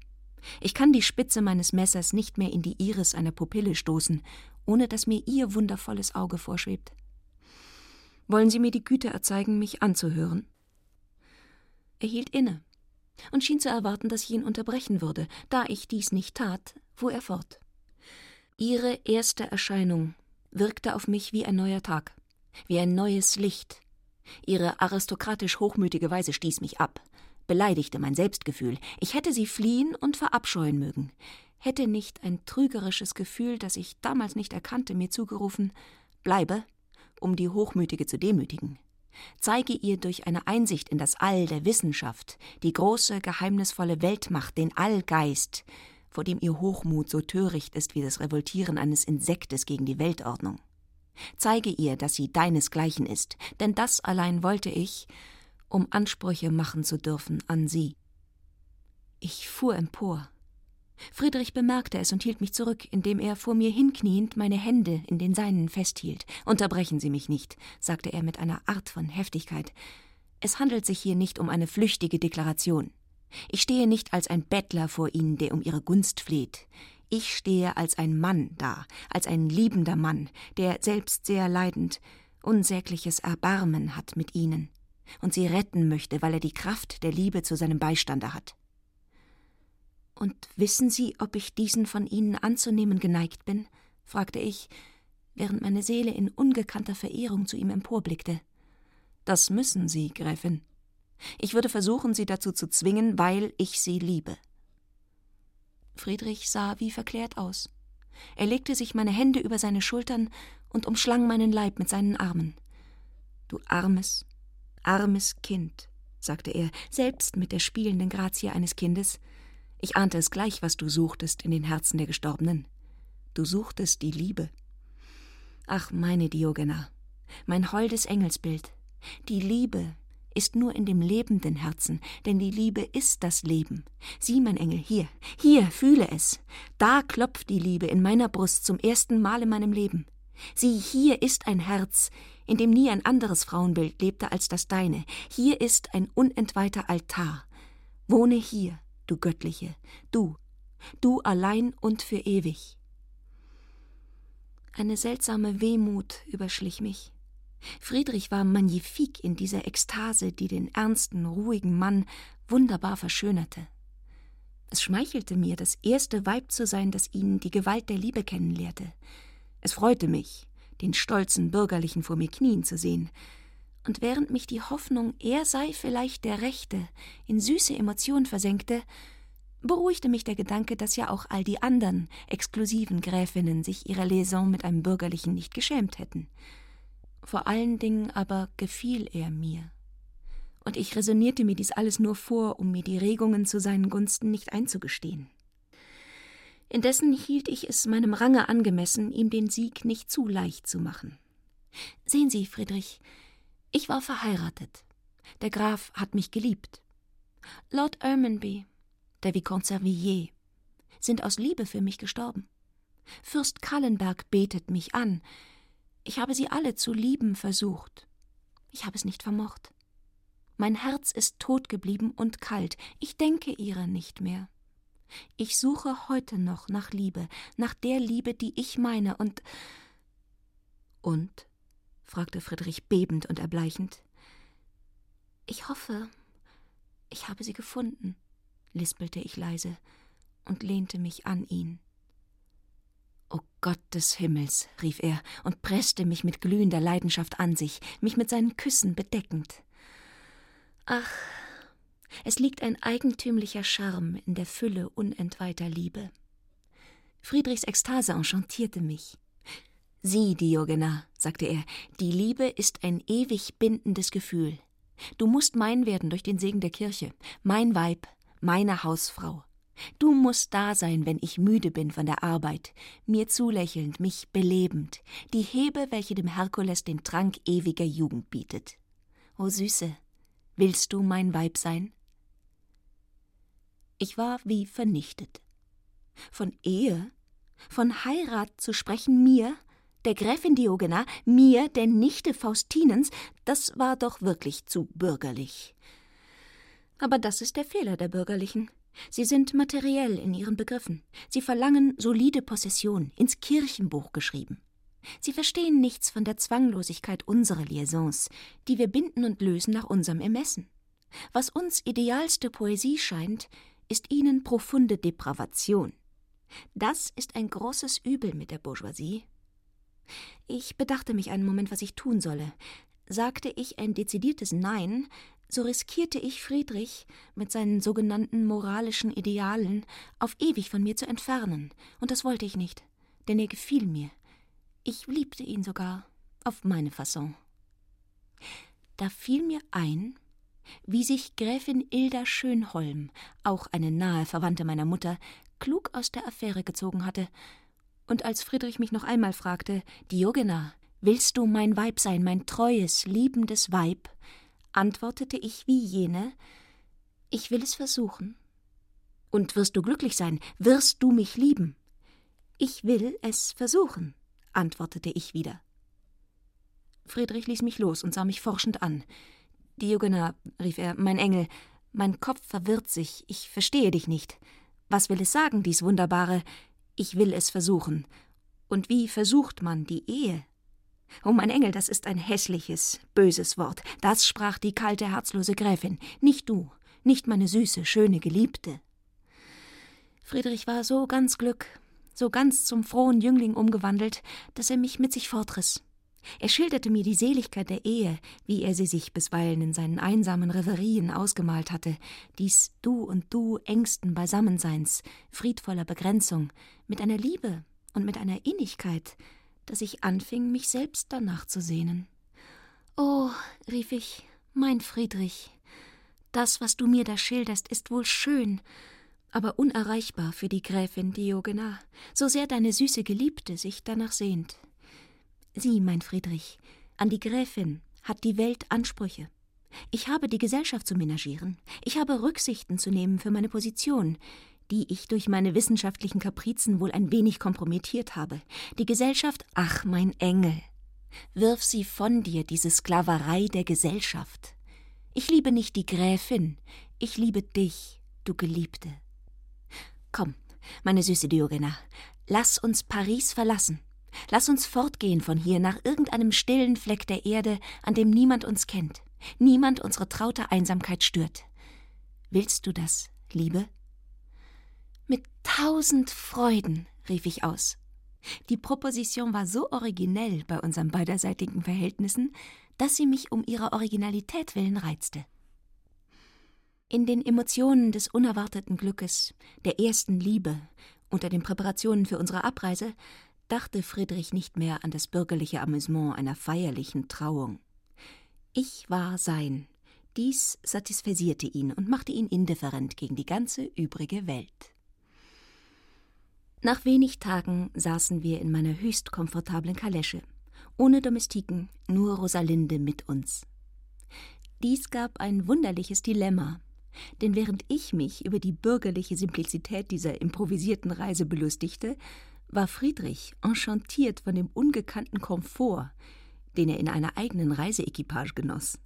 Ich kann die Spitze meines Messers nicht mehr in die Iris einer Pupille stoßen, ohne dass mir Ihr wundervolles Auge vorschwebt. Wollen Sie mir die Güte erzeigen, mich anzuhören? Er hielt inne und schien zu erwarten, dass ich ihn unterbrechen würde. Da ich dies nicht tat, fuhr er fort. Ihre erste Erscheinung wirkte auf mich wie ein neuer Tag, wie ein neues Licht. Ihre aristokratisch hochmütige Weise stieß mich ab, beleidigte mein Selbstgefühl. Ich hätte sie fliehen und verabscheuen mögen. Hätte nicht ein trügerisches Gefühl, das ich damals nicht erkannte, mir zugerufen Bleibe, um die Hochmütige zu demütigen. Zeige ihr durch eine Einsicht in das All der Wissenschaft, die große, geheimnisvolle Weltmacht, den Allgeist, vor dem ihr Hochmut so töricht ist wie das Revoltieren eines Insektes gegen die Weltordnung. Zeige ihr, dass sie deinesgleichen ist, denn das allein wollte ich, um Ansprüche machen zu dürfen an sie. Ich fuhr empor, Friedrich bemerkte es und hielt mich zurück, indem er vor mir hinkniend meine Hände in den seinen festhielt. Unterbrechen Sie mich nicht, sagte er mit einer Art von Heftigkeit. Es handelt sich hier nicht um eine flüchtige Deklaration. Ich stehe nicht als ein Bettler vor Ihnen, der um Ihre Gunst fleht. Ich stehe als ein Mann da, als ein liebender Mann, der selbst sehr leidend, unsägliches Erbarmen hat mit Ihnen und Sie retten möchte, weil er die Kraft der Liebe zu seinem Beistande hat. Und wissen Sie, ob ich diesen von Ihnen anzunehmen geneigt bin? fragte ich, während meine Seele in ungekannter Verehrung zu ihm emporblickte. Das müssen Sie, Gräfin. Ich würde versuchen, Sie dazu zu zwingen, weil ich Sie liebe. Friedrich sah wie verklärt aus. Er legte sich meine Hände über seine Schultern und umschlang meinen Leib mit seinen Armen. Du armes, armes Kind, sagte er, selbst mit der spielenden Grazie eines Kindes, ich ahnte es gleich, was du suchtest in den Herzen der Gestorbenen. Du suchtest die Liebe. Ach, meine Diogena, mein holdes Engelsbild, die Liebe ist nur in dem lebenden Herzen, denn die Liebe ist das Leben. Sieh, mein Engel, hier, hier, fühle es. Da klopft die Liebe in meiner Brust zum ersten Mal in meinem Leben. Sieh, hier ist ein Herz, in dem nie ein anderes Frauenbild lebte als das deine. Hier ist ein unentweihter Altar. Wohne hier, du Göttliche, du, du allein und für ewig. Eine seltsame Wehmut überschlich mich. Friedrich war magnifik in dieser Ekstase, die den ernsten, ruhigen Mann wunderbar verschönerte. Es schmeichelte mir, das erste Weib zu sein, das ihn die Gewalt der Liebe kennenlehrte. Es freute mich, den stolzen Bürgerlichen vor mir knien zu sehen, und während mich die Hoffnung, er sei vielleicht der Rechte, in süße Emotionen versenkte, beruhigte mich der Gedanke, dass ja auch all die anderen exklusiven Gräfinnen sich ihrer Liaison mit einem Bürgerlichen nicht geschämt hätten. Vor allen Dingen aber gefiel er mir. Und ich resonierte mir dies alles nur vor, um mir die Regungen zu seinen Gunsten nicht einzugestehen. Indessen hielt ich es meinem Range angemessen, ihm den Sieg nicht zu leicht zu machen. Sehen Sie, Friedrich, ich war verheiratet. Der Graf hat mich geliebt. Lord Ermanby, der Vicomte Servier, sind aus Liebe für mich gestorben. Fürst Kallenberg betet mich an. Ich habe sie alle zu lieben versucht. Ich habe es nicht vermocht. Mein Herz ist tot geblieben und kalt. Ich denke ihrer nicht mehr. Ich suche heute noch nach Liebe, nach der Liebe, die ich meine, und. Und? Fragte Friedrich bebend und erbleichend. Ich hoffe, ich habe sie gefunden, lispelte ich leise und lehnte mich an ihn. O Gott des Himmels, rief er und presste mich mit glühender Leidenschaft an sich, mich mit seinen Küssen bedeckend. Ach, es liegt ein eigentümlicher Charme in der Fülle unentweihter Liebe. Friedrichs Ekstase enchantierte mich. Sieh, Diogena, sagte er, die Liebe ist ein ewig bindendes Gefühl. Du musst mein werden durch den Segen der Kirche, mein Weib, meine Hausfrau. Du musst da sein, wenn ich müde bin von der Arbeit, mir zulächelnd, mich belebend, die Hebe, welche dem Herkules den Trank ewiger Jugend bietet. O Süße, willst du mein Weib sein? Ich war wie vernichtet. Von Ehe, von Heirat zu sprechen mir, der Gräfin Diogena, mir, der Nichte Faustinens, das war doch wirklich zu bürgerlich. Aber das ist der Fehler der Bürgerlichen. Sie sind materiell in ihren Begriffen. Sie verlangen solide Possession, ins Kirchenbuch geschrieben. Sie verstehen nichts von der Zwanglosigkeit unserer Liaisons, die wir binden und lösen nach unserem Ermessen. Was uns idealste Poesie scheint, ist ihnen profunde Depravation. Das ist ein großes Übel mit der Bourgeoisie. Ich bedachte mich einen Moment, was ich tun solle. Sagte ich ein dezidiertes Nein, so riskierte ich Friedrich mit seinen sogenannten moralischen Idealen auf ewig von mir zu entfernen, und das wollte ich nicht, denn er gefiel mir. Ich liebte ihn sogar auf meine Fasson. Da fiel mir ein, wie sich Gräfin Ilda Schönholm, auch eine nahe Verwandte meiner Mutter, klug aus der Affäre gezogen hatte, und als Friedrich mich noch einmal fragte, Diogena, willst du mein Weib sein, mein treues, liebendes Weib, antwortete ich wie jene Ich will es versuchen. Und wirst du glücklich sein, wirst du mich lieben. Ich will es versuchen, antwortete ich wieder. Friedrich ließ mich los und sah mich forschend an. Diogena, rief er, mein Engel, mein Kopf verwirrt sich, ich verstehe dich nicht. Was will es sagen, dies Wunderbare? Ich will es versuchen. Und wie versucht man die Ehe? Oh, mein Engel, das ist ein hässliches, böses Wort. Das sprach die kalte, herzlose Gräfin, nicht du, nicht meine süße, schöne Geliebte. Friedrich war so ganz Glück, so ganz zum frohen Jüngling umgewandelt, dass er mich mit sich fortriss. Er schilderte mir die Seligkeit der Ehe, wie er sie sich bisweilen in seinen einsamen Reverien ausgemalt hatte, dies Du und Du engsten Beisammenseins, friedvoller Begrenzung, mit einer Liebe und mit einer Innigkeit, dass ich anfing, mich selbst danach zu sehnen. Oh, rief ich, mein Friedrich, das, was du mir da schilderst, ist wohl schön, aber unerreichbar für die Gräfin Diogena, so sehr deine süße Geliebte sich danach sehnt. Sieh, mein Friedrich, an die Gräfin hat die Welt Ansprüche. Ich habe die Gesellschaft zu menagieren, ich habe Rücksichten zu nehmen für meine Position, die ich durch meine wissenschaftlichen Kaprizen wohl ein wenig kompromittiert habe. Die Gesellschaft, ach mein Engel, wirf sie von dir, diese Sklaverei der Gesellschaft. Ich liebe nicht die Gräfin, ich liebe dich, du Geliebte. Komm, meine süße Diogena, lass uns Paris verlassen. Lass uns fortgehen von hier nach irgendeinem stillen Fleck der Erde, an dem niemand uns kennt, niemand unsere traute Einsamkeit stört. Willst du das, Liebe? Mit tausend Freuden, rief ich aus. Die Proposition war so originell bei unseren beiderseitigen Verhältnissen, dass sie mich um ihrer Originalität willen reizte. In den Emotionen des unerwarteten Glückes, der ersten Liebe, unter den Präparationen für unsere Abreise, dachte Friedrich nicht mehr an das bürgerliche Amüsement einer feierlichen Trauung. Ich war sein. Dies satisfaisierte ihn und machte ihn indifferent gegen die ganze übrige Welt. Nach wenig Tagen saßen wir in meiner höchst komfortablen Kalesche, ohne Domestiken, nur Rosalinde mit uns. Dies gab ein wunderliches Dilemma, denn während ich mich über die bürgerliche Simplizität dieser improvisierten Reise belustigte, war Friedrich enchantiert von dem ungekannten Komfort, den er in einer eigenen Reiseequipage genoss.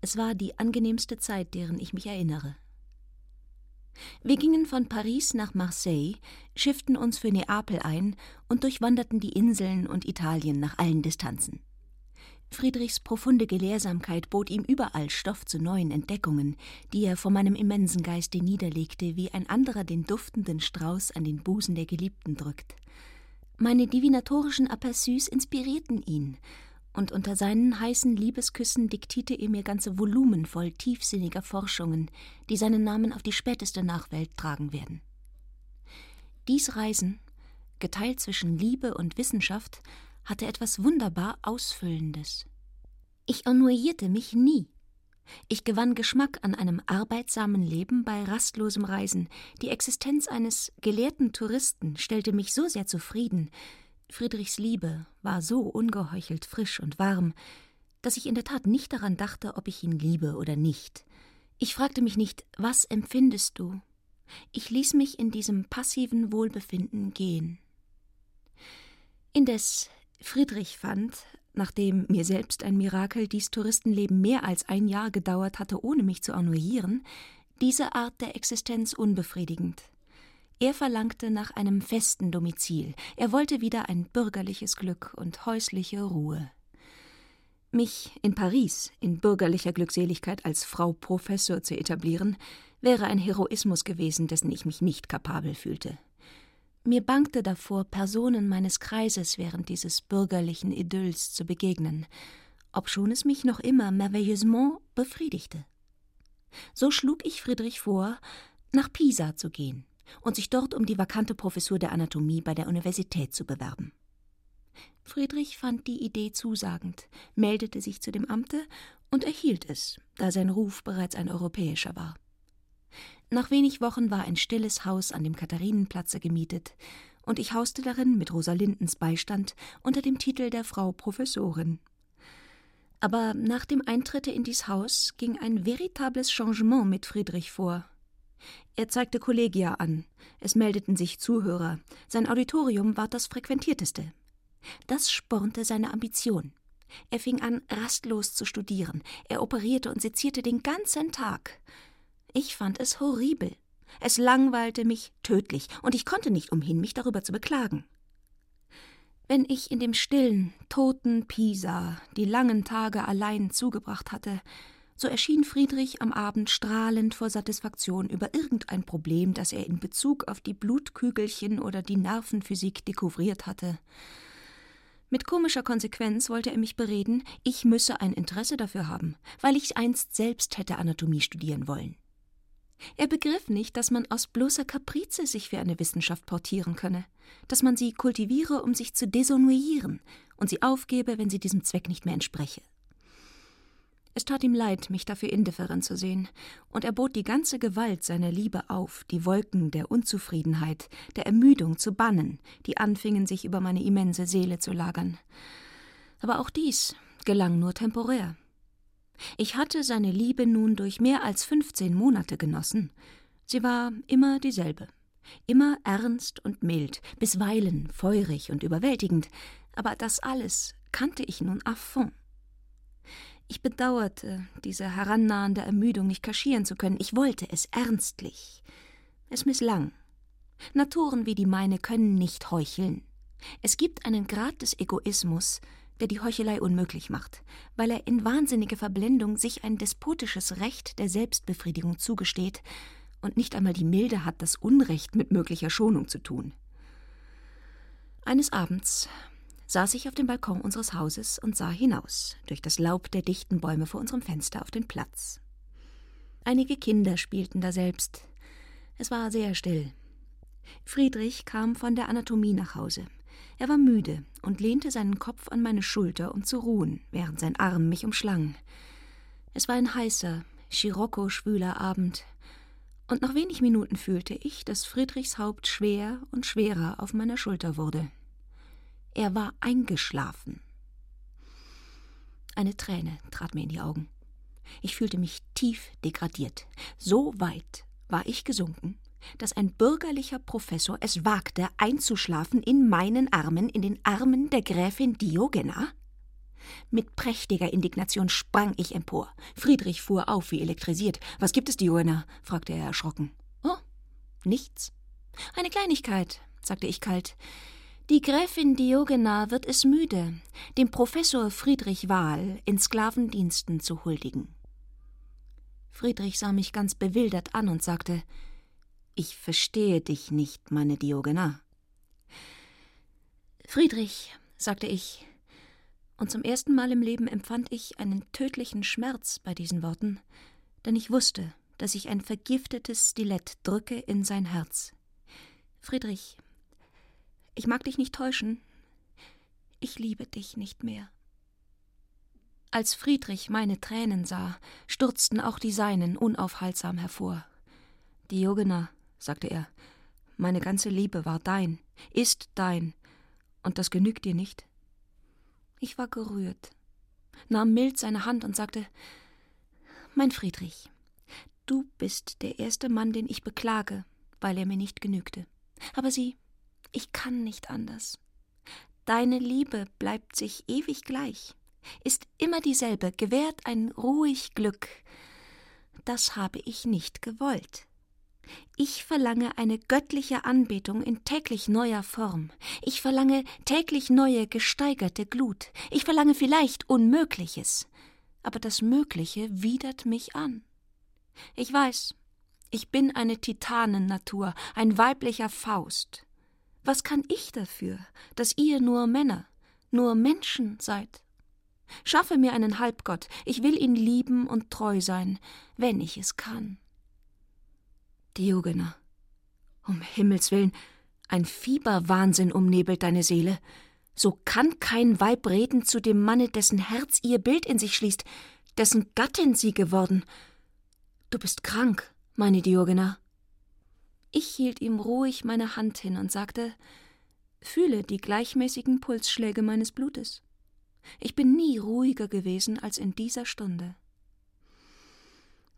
Es war die angenehmste Zeit, deren ich mich erinnere. Wir gingen von Paris nach Marseille, schifften uns für Neapel ein und durchwanderten die Inseln und Italien nach allen Distanzen. Friedrichs profunde Gelehrsamkeit bot ihm überall Stoff zu neuen Entdeckungen, die er vor meinem immensen Geiste niederlegte, wie ein anderer den duftenden Strauß an den Busen der Geliebten drückt. Meine divinatorischen Aperçus inspirierten ihn, und unter seinen heißen Liebesküssen diktierte er mir ganze Volumen voll tiefsinniger Forschungen, die seinen Namen auf die späteste Nachwelt tragen werden. Dies Reisen, geteilt zwischen Liebe und Wissenschaft, hatte etwas wunderbar Ausfüllendes. Ich ennuyierte mich nie. Ich gewann Geschmack an einem arbeitsamen Leben bei rastlosem Reisen. Die Existenz eines gelehrten Touristen stellte mich so sehr zufrieden. Friedrichs Liebe war so ungeheuchelt frisch und warm, dass ich in der Tat nicht daran dachte, ob ich ihn liebe oder nicht. Ich fragte mich nicht, was empfindest du? Ich ließ mich in diesem passiven Wohlbefinden gehen. Indes Friedrich fand, nachdem mir selbst ein Mirakel dies Touristenleben mehr als ein Jahr gedauert hatte, ohne mich zu ennuyieren, diese Art der Existenz unbefriedigend. Er verlangte nach einem festen Domizil, er wollte wieder ein bürgerliches Glück und häusliche Ruhe. Mich in Paris in bürgerlicher Glückseligkeit als Frau Professor zu etablieren, wäre ein Heroismus gewesen, dessen ich mich nicht kapabel fühlte. Mir bangte davor, Personen meines Kreises während dieses bürgerlichen Idylls zu begegnen, obschon es mich noch immer merveilleusement befriedigte. So schlug ich Friedrich vor, nach Pisa zu gehen und sich dort um die vakante Professur der Anatomie bei der Universität zu bewerben. Friedrich fand die Idee zusagend, meldete sich zu dem Amte und erhielt es, da sein Ruf bereits ein europäischer war. Nach wenig Wochen war ein stilles Haus an dem Katharinenplatze gemietet, und ich hauste darin mit Rosalindens Beistand unter dem Titel der Frau Professorin. Aber nach dem Eintritte in dies Haus ging ein veritables Changement mit Friedrich vor. Er zeigte Kollegia an, es meldeten sich Zuhörer, sein Auditorium war das frequentierteste. Das spornte seine Ambition. Er fing an, rastlos zu studieren, er operierte und sezierte den ganzen Tag. Ich fand es horribel. Es langweilte mich tödlich, und ich konnte nicht umhin, mich darüber zu beklagen. Wenn ich in dem stillen, toten Pisa die langen Tage allein zugebracht hatte, so erschien Friedrich am Abend strahlend vor Satisfaktion über irgendein Problem, das er in Bezug auf die Blutkügelchen oder die Nervenphysik dekouvriert hatte. Mit komischer Konsequenz wollte er mich bereden, ich müsse ein Interesse dafür haben, weil ich einst selbst hätte Anatomie studieren wollen. Er begriff nicht, dass man aus bloßer Kaprize sich für eine Wissenschaft portieren könne, dass man sie kultiviere, um sich zu desennuieren und sie aufgebe, wenn sie diesem Zweck nicht mehr entspreche. Es tat ihm leid, mich dafür indifferent zu sehen, und er bot die ganze Gewalt seiner Liebe auf, die Wolken der Unzufriedenheit, der Ermüdung zu bannen, die anfingen, sich über meine immense Seele zu lagern. Aber auch dies gelang nur temporär. Ich hatte seine Liebe nun durch mehr als fünfzehn Monate genossen. Sie war immer dieselbe, immer ernst und mild, bisweilen feurig und überwältigend, aber das alles kannte ich nun à fond. Ich bedauerte, diese herannahende Ermüdung nicht kaschieren zu können. Ich wollte es ernstlich. Es misslang. Naturen wie die meine können nicht heucheln. Es gibt einen Grad des Egoismus, der die Heuchelei unmöglich macht, weil er in wahnsinniger Verblendung sich ein despotisches Recht der Selbstbefriedigung zugesteht und nicht einmal die Milde hat, das Unrecht mit möglicher Schonung zu tun. Eines Abends saß ich auf dem Balkon unseres Hauses und sah hinaus, durch das Laub der dichten Bäume vor unserem Fenster auf den Platz. Einige Kinder spielten daselbst. Es war sehr still. Friedrich kam von der Anatomie nach Hause. Er war müde und lehnte seinen Kopf an meine Schulter, um zu ruhen, während sein Arm mich umschlang. Es war ein heißer, scirocco schwüler Abend, und nach wenig Minuten fühlte ich, dass Friedrichs Haupt schwer und schwerer auf meiner Schulter wurde. Er war eingeschlafen. Eine Träne trat mir in die Augen. Ich fühlte mich tief degradiert. So weit war ich gesunken, dass ein bürgerlicher Professor es wagte, einzuschlafen in meinen Armen, in den Armen der Gräfin Diogena? Mit prächtiger Indignation sprang ich empor. Friedrich fuhr auf wie elektrisiert. Was gibt es, Diogena? fragte er erschrocken. Oh, Nichts. Eine Kleinigkeit, sagte ich kalt. Die Gräfin Diogena wird es müde, dem Professor Friedrich Wahl in Sklavendiensten zu huldigen. Friedrich sah mich ganz bewildert an und sagte Ich verstehe dich nicht, meine Diogena. Friedrich, sagte ich, und zum ersten Mal im Leben empfand ich einen tödlichen Schmerz bei diesen Worten, denn ich wusste, dass ich ein vergiftetes Stilett drücke in sein Herz. Friedrich, ich mag dich nicht täuschen, ich liebe dich nicht mehr. Als Friedrich meine Tränen sah, stürzten auch die seinen unaufhaltsam hervor. Diogena, sagte er, meine ganze Liebe war dein, ist dein, und das genügt dir nicht? Ich war gerührt, nahm mild seine Hand und sagte Mein Friedrich, du bist der erste Mann, den ich beklage, weil er mir nicht genügte. Aber sieh, ich kann nicht anders. Deine Liebe bleibt sich ewig gleich, ist immer dieselbe, gewährt ein ruhig Glück. Das habe ich nicht gewollt. Ich verlange eine göttliche Anbetung in täglich neuer Form. Ich verlange täglich neue, gesteigerte Glut. Ich verlange vielleicht Unmögliches. Aber das Mögliche widert mich an. Ich weiß, ich bin eine Titanennatur, ein weiblicher Faust. Was kann ich dafür, dass ihr nur Männer, nur Menschen seid? Schaffe mir einen Halbgott, ich will ihn lieben und treu sein, wenn ich es kann. Diogener, um Himmels willen, ein Fieberwahnsinn umnebelt deine Seele. So kann kein Weib reden zu dem Manne, dessen Herz ihr Bild in sich schließt, dessen Gattin sie geworden. Du bist krank, meine Diogena. Ich hielt ihm ruhig meine Hand hin und sagte, fühle die gleichmäßigen Pulsschläge meines Blutes. Ich bin nie ruhiger gewesen als in dieser Stunde.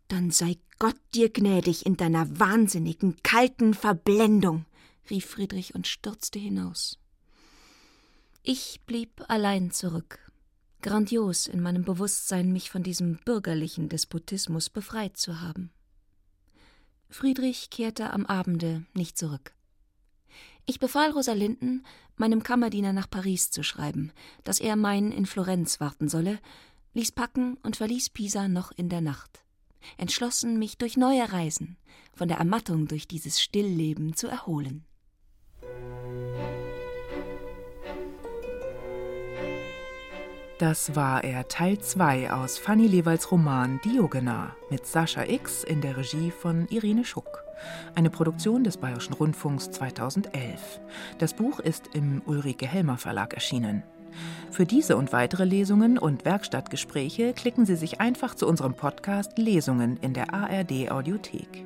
Dann sei Gott dir gnädig in deiner wahnsinnigen, kalten Verblendung, rief Friedrich und stürzte hinaus. Ich blieb allein zurück, grandios in meinem Bewusstsein, mich von diesem bürgerlichen Despotismus befreit zu haben. Friedrich kehrte am Abende nicht zurück. Ich befahl Rosalinden, meinem Kammerdiener nach Paris zu schreiben, dass er mein in Florenz warten solle, ließ packen und verließ Pisa noch in der Nacht entschlossen, mich durch neue Reisen von der Ermattung durch dieses Stillleben zu erholen. Das war er Teil 2 aus Fanny Lewalds Roman Diogena mit Sascha X in der Regie von Irene Schuck. Eine Produktion des Bayerischen Rundfunks 2011. Das Buch ist im Ulrike Helmer Verlag erschienen. Für diese und weitere Lesungen und Werkstattgespräche klicken Sie sich einfach zu unserem Podcast Lesungen in der ARD Audiothek.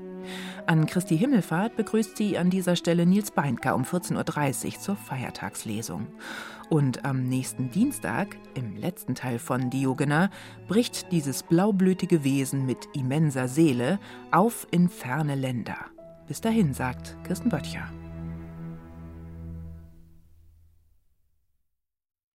An Christi Himmelfahrt begrüßt Sie an dieser Stelle Nils Beindker um 14.30 Uhr zur Feiertagslesung. Und am nächsten Dienstag, im letzten Teil von Diogena, bricht dieses blaublütige Wesen mit immenser Seele auf in ferne Länder. Bis dahin, sagt Kirsten Böttcher.